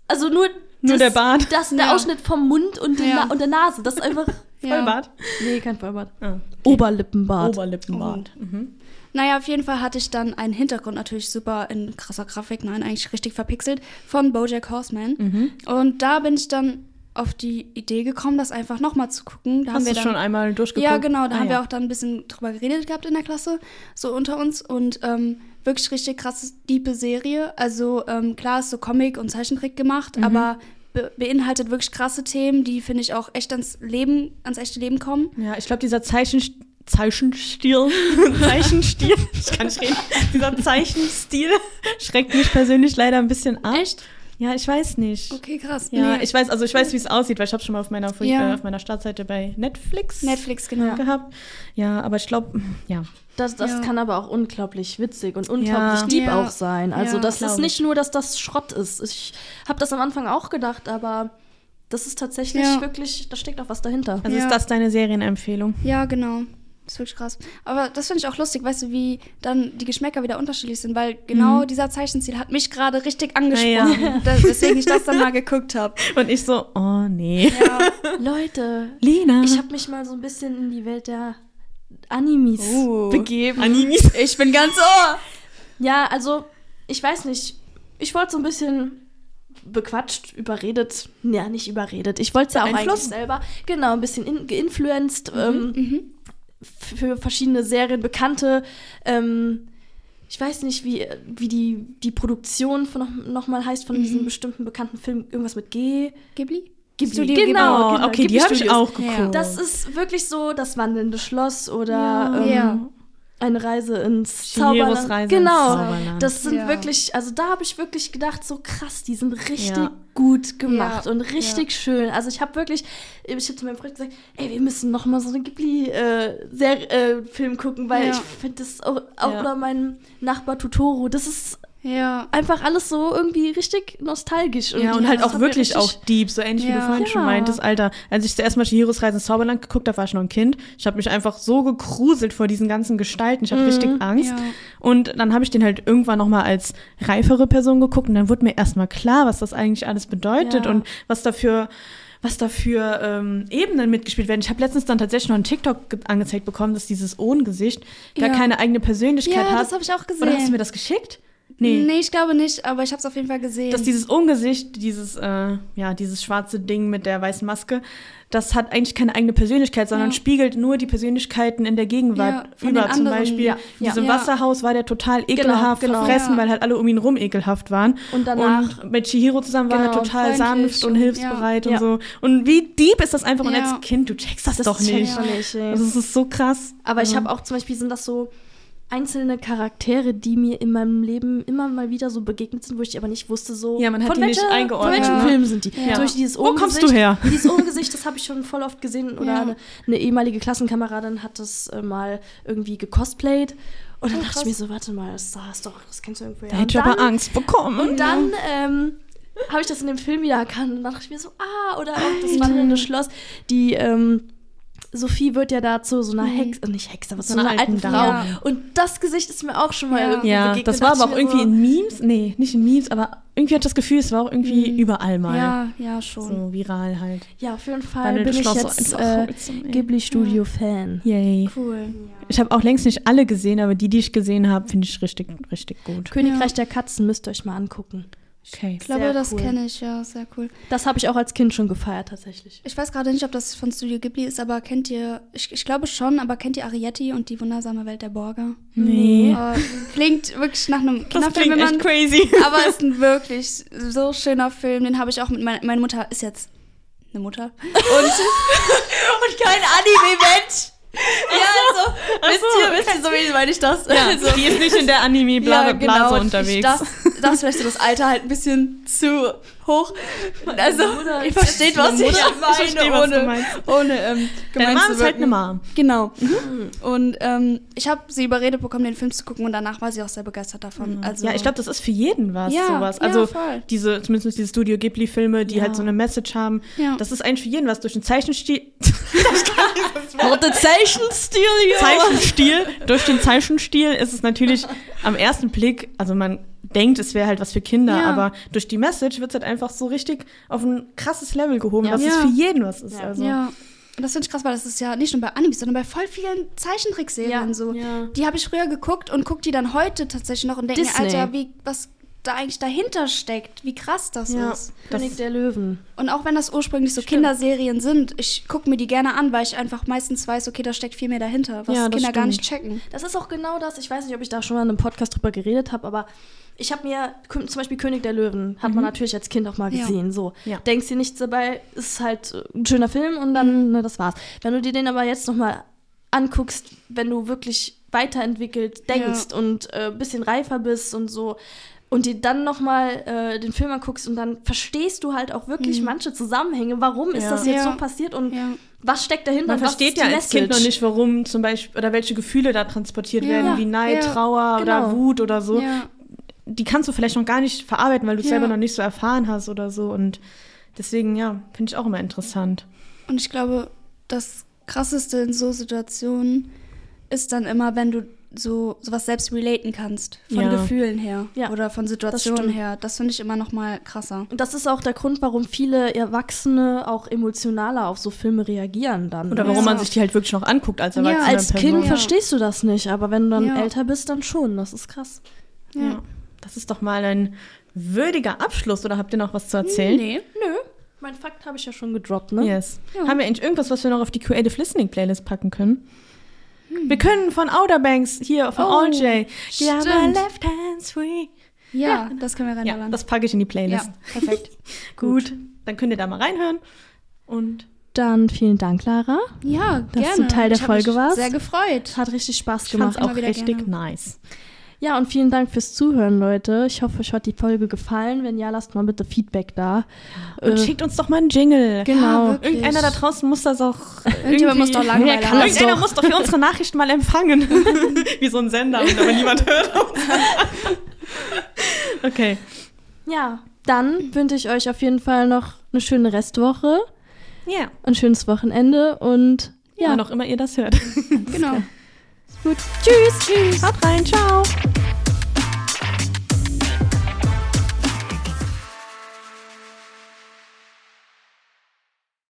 also nur, Nur der Bart. Das, der Ja. Ausschnitt vom Mund und, Ja. Und der Nase. Das ist einfach Ja. Vollbart? Nee, kein Vollbart. Ah. Oberlippenbart. Oberlippenbart. Mhm. Naja, auf jeden Fall hatte ich dann einen Hintergrund natürlich super in krasser Grafik, nein, eigentlich richtig verpixelt, von Bojack Horseman. Mhm. Und da bin ich dann auf die Idee gekommen, das einfach nochmal zu gucken. Da Hast haben wir dann, schon einmal durchgeguckt? Ja, genau, da Ah, haben ja. wir auch dann ein bisschen drüber geredet gehabt in der Klasse, so unter uns. Und ähm, wirklich richtig krasse, diepe Serie. Also ähm, klar ist so Comic und Zeichentrick gemacht, Mhm. aber be beinhaltet wirklich krasse Themen, die, finde ich, auch echt ans Leben, ans echte Leben kommen. Ja, ich glaube, dieser Zeichen Zeichenstil, Zeichenstil, ich kann nicht reden, dieser Zeichenstil schreckt mich persönlich leider ein bisschen ab. Echt? Ja, ich weiß nicht. Okay, krass. Ja, Nee. ich weiß, also ich weiß, wie es aussieht, weil ich habe schon mal auf meiner, Ja. äh, auf meiner Startseite bei Netflix, Netflix, genau. gehabt. Ja, aber ich glaube, ja. Das, das Ja. kann aber auch unglaublich witzig und unglaublich Ja. deep Ja. auch sein. Also Ja, das ist nicht nur, dass das Schrott ist. Ich habe das am Anfang auch gedacht, aber das ist tatsächlich Ja. wirklich, da steckt auch was dahinter. Also Ja. ist das deine Serienempfehlung? Ja, genau. Das ist wirklich krass. Aber das finde ich auch lustig, weißt du, wie dann die Geschmäcker wieder unterschiedlich sind, weil genau dieser Zeichenstil hat mich gerade richtig angesprochen, Mhm. Ja. das, weswegen ich das dann mal geguckt habe. Und ich so, oh nee. Ja. Leute, Lina. ich habe mich mal so ein bisschen in die Welt der Animes Oh. begeben. Animes. Ich bin ganz ohr. Ja, also, ich weiß nicht. Ich wollte so ein bisschen bequatscht, überredet. Ja, nicht überredet. Ich wollte es ja auch eigentlich selber. Genau, ein bisschen in, geinfluenced ähm, f- für verschiedene Serien, bekannte. Ähm, ich weiß nicht, wie, wie die, die Produktion von noch, noch mal heißt von diesem bestimmten bekannten Film. Irgendwas mit G. Ghibli? Ghibli. Studio genau, genau. okay, die Ghibli habe ich auch geguckt. Ja. Das ist wirklich so das wandelnde Schloss oder Ja. ähm, Ja. eine Reise ins Zauberland. Reise ins genau. Zauberland. Das sind wirklich, also da habe ich wirklich gedacht, so krass, die sind richtig. Gut gemacht Ja. und richtig schön. Also ich habe wirklich, ich habe zu meinem Freund gesagt, ey, wir müssen noch mal so einen Ghibli-Film gucken, weil Ja. ich finde das auch, auch Ja. oder mein Nachbar Totoro, das ist Ja. einfach alles so irgendwie richtig nostalgisch. ja, und halt auch wirklich auch deep, so ähnlich wie du Ja. vorhin schon Ja. meintest, Alter. Als ich zuerst mal Chihiros Reise ins Zauberland geguckt habe, war ich noch ein Kind. Ich habe mich einfach so gegruselt vor diesen ganzen Gestalten. Ich hatte richtig Angst. Ja. Und dann habe ich den halt irgendwann noch mal als reifere Person geguckt und dann wurde mir erstmal klar, was das eigentlich alles bedeutet Ja. und was dafür was dafür ähm, Ebenen mitgespielt werden. Ich habe letztens dann tatsächlich noch einen TikTok ge- angezeigt bekommen, dass dieses Ohngesicht gar Ja. keine eigene Persönlichkeit Ja, hat. das habe ich auch gesehen. Oder hast du mir das geschickt? Nee. Nee. ich glaube nicht, aber ich habe es auf jeden Fall gesehen. Dass dieses Ungesicht, dieses, äh, ja, dieses schwarze Ding mit der weißen Maske, das hat eigentlich keine eigene Persönlichkeit, sondern Ja. spiegelt nur die Persönlichkeiten in der Gegenwart Ja, über. Zum Beispiel ja. in diesem. Wasserhaus war der total ekelhaft genau. verfressen, Ja. weil halt alle um ihn rum ekelhaft waren. Und danach Und mit Chihiro zusammen war er Genau, total sanft und und- hilfsbereit und so. Und wie deep ist das einfach? Und als Kind, du checkst das, das doch nicht. ich nicht. Also es ist so krass. Aber ich Also- habe auch zum Beispiel, sind das so einzelne Charaktere, die mir in meinem Leben immer mal wieder so begegnet sind, wo ich aber nicht wusste, so Ja, man hat von die nicht welcher- eingeordnet, Von welchem ne? Film sind die? Ja. Zum Beispiel dieses Wo kommst Ohngesicht- du her? Dieses Ohngesicht, das habe ich schon voll oft gesehen. Oder Ja. eine, eine ehemalige Klassenkameradin hat das äh, mal irgendwie gecosplayt. Und dann Oh, dachte ich mir so, warte mal, das, das, doch, das kennst du irgendwo Da hätte ich aber Angst bekommen. und dann ähm, habe ich das in dem Film wieder erkannt und dann dachte ich mir so, ah, oder auch das wandelnde Schloss. Die ähm, Sophie wird ja dazu so einer Hexe, äh, nicht Hexe, aber zu einer einer alten Frau. Dame. Ja. Und das Gesicht ist mir auch schon mal Ja. irgendwie Ja, begegnet. das war aber auch irgendwie so, in Memes. Nee, nicht in Memes, aber irgendwie hat das Gefühl, es war auch irgendwie überall mal. ja, ja, schon. So viral halt. Ja, auf jeden Fall Wandelndes bin ich jetzt äh. Ghibli-Studio-Fan. Yay. Cool. Ich habe auch längst nicht alle gesehen, aber die, die ich gesehen habe, finde ich richtig, richtig gut. Königreich der Katzen müsst ihr euch mal angucken. Okay. Ich glaube, Sehr das cool. kenne ich, ja, sehr cool. Das habe ich auch als Kind schon gefeiert, tatsächlich. Ich weiß gerade nicht, ob das von Studio Ghibli ist, aber kennt ihr, ich, ich glaube schon, aber kennt ihr Arietti und die wundersame Welt der Borger? Nee. Äh, klingt wirklich nach einem Das Kinderfilm, klingt wenn man, echt crazy. aber ist ein wirklich so schöner Film. Den habe ich auch mit meiner meine Mutter ist jetzt eine Mutter und Und kein Anime-Mensch! Ja, also, wisst ihr, wisst ihr, so wie meine ich das? Ja, also, die ist nicht in der Anime-Blase unterwegs. Das, das ist vielleicht so das Alter halt ein bisschen zu hoch. Also, Mutter ihr versteht, was ich meine, verstehe, was ohne, meinst. ohne ähm, Deine Mom zu ist halt eine Mom. Genau. Und ähm, ich habe sie überredet bekommen, den Film zu gucken und danach war sie auch sehr begeistert davon. Also, ja, ich glaube, das ist für jeden was, Ja, sowas. ja, Also voll. diese, zumindest diese Studio Ghibli-Filme, die Ja. halt so eine Message haben. Ja. Das ist eigentlich für jeden was durch den Zeichenstil. Rote Zeichenstil, ja. Zeichenstil. durch den Zeichenstil ist es natürlich am ersten Blick, also man denkt, es wäre halt was für Kinder, Ja. aber durch die Message wird es halt einfach so richtig auf ein krasses Level gehoben, Ja. dass es Ja. für jeden was ist. Ja. Also. Ja. Und das finde ich krass, weil das ist ja nicht nur bei Animes, sondern bei voll vielen Zeichentrickserien so. Die habe ich früher geguckt und gucke die dann heute tatsächlich noch und denke. Alter, wie, was da eigentlich dahinter steckt, wie krass das Ja. ist. König der Löwen. Und auch wenn das ursprünglich so Kinderserien sind, ich gucke mir die gerne an, weil ich einfach meistens weiß, okay, da steckt viel mehr dahinter, was Ja, das Kinder gar nicht stimmt. checken. Das ist auch genau das. Ich weiß nicht, ob ich da schon mal in einem Podcast drüber geredet habe, aber ich habe mir zum Beispiel König der Löwen hat man natürlich als Kind auch mal Ja. gesehen. So Ja. denkst dir nichts dabei, ist halt äh, ein schöner Film und dann ne, das war's. Wenn du dir den aber jetzt noch mal anguckst, wenn du wirklich weiterentwickelt denkst und äh, ein bisschen reifer bist und so und dir dann noch mal äh, den Film anguckst und dann verstehst du halt auch wirklich manche Zusammenhänge. Warum ist Ja. das jetzt Ja. so passiert und Ja. was steckt dahinter? Man versteht ist ja die als Kind noch nicht, warum zum Beispiel oder welche Gefühle da transportiert Ja, werden, wie Neid, ja, Trauer oder genau. Wut oder so. Ja. Die kannst du vielleicht noch gar nicht verarbeiten, weil du es Ja. selber noch nicht so erfahren hast oder so. Und deswegen, ja, finde ich auch immer interessant. Und ich glaube, das Krasseste in so Situationen ist dann immer, wenn du so sowas selbst relaten kannst. Von Ja. Gefühlen her. Ja, oder von Situationen stimmt. her. Das finde ich immer noch mal krasser. Und das ist auch der Grund, warum viele Erwachsene auch emotionaler auf so Filme reagieren dann. Oder ne? warum Ja. man sich die halt wirklich noch anguckt als Ja, erwachsene Als Person. Kind Ja. verstehst du das nicht, aber wenn du dann Ja. älter bist, dann schon. Das ist krass. Ja. Das ist doch mal ein würdiger Abschluss. Oder habt ihr noch was zu erzählen? Nee. Nö, mein Fakt habe ich ja schon gedroppt, ne? Yes. Ja. Haben wir eigentlich irgendwas, was wir noch auf die Creative Listening Playlist packen können? Wir können von Outer Banks hier, von Hm. Oh, All J. Yeah, my left hand's free. Ja, das können wir Ja, reinballern. das packe ich in die Playlist. ja, perfekt. Gut, dann könnt ihr da mal reinhören. Und Dann vielen Dank, Lara. Ja, Dass gerne. du Teil der ich Folge mich warst. Sehr gefreut. Hat richtig Spaß gemacht. auch richtig gerne. nice. Ja, und vielen Dank fürs Zuhören, Leute. Ich hoffe, euch hat die Folge gefallen. Wenn ja, lasst mal bitte Feedback da. Und Äh, schickt uns doch mal einen Jingle. Genau. Ja. Irgendeiner da draußen muss das auch. Irgendjemand muss doch langweilig das Irgendeiner doch. muss doch für unsere Nachricht mal empfangen. Wie so ein Sender, und aber niemand hört uns. okay. ja, dann wünsche ich euch auf jeden Fall noch eine schöne Restwoche, Ja. ein schönes Wochenende und Ja. ja, Wann auch immer ihr das hört. Genau. Gut, tschüss, tschüss. Haut rein, ciao.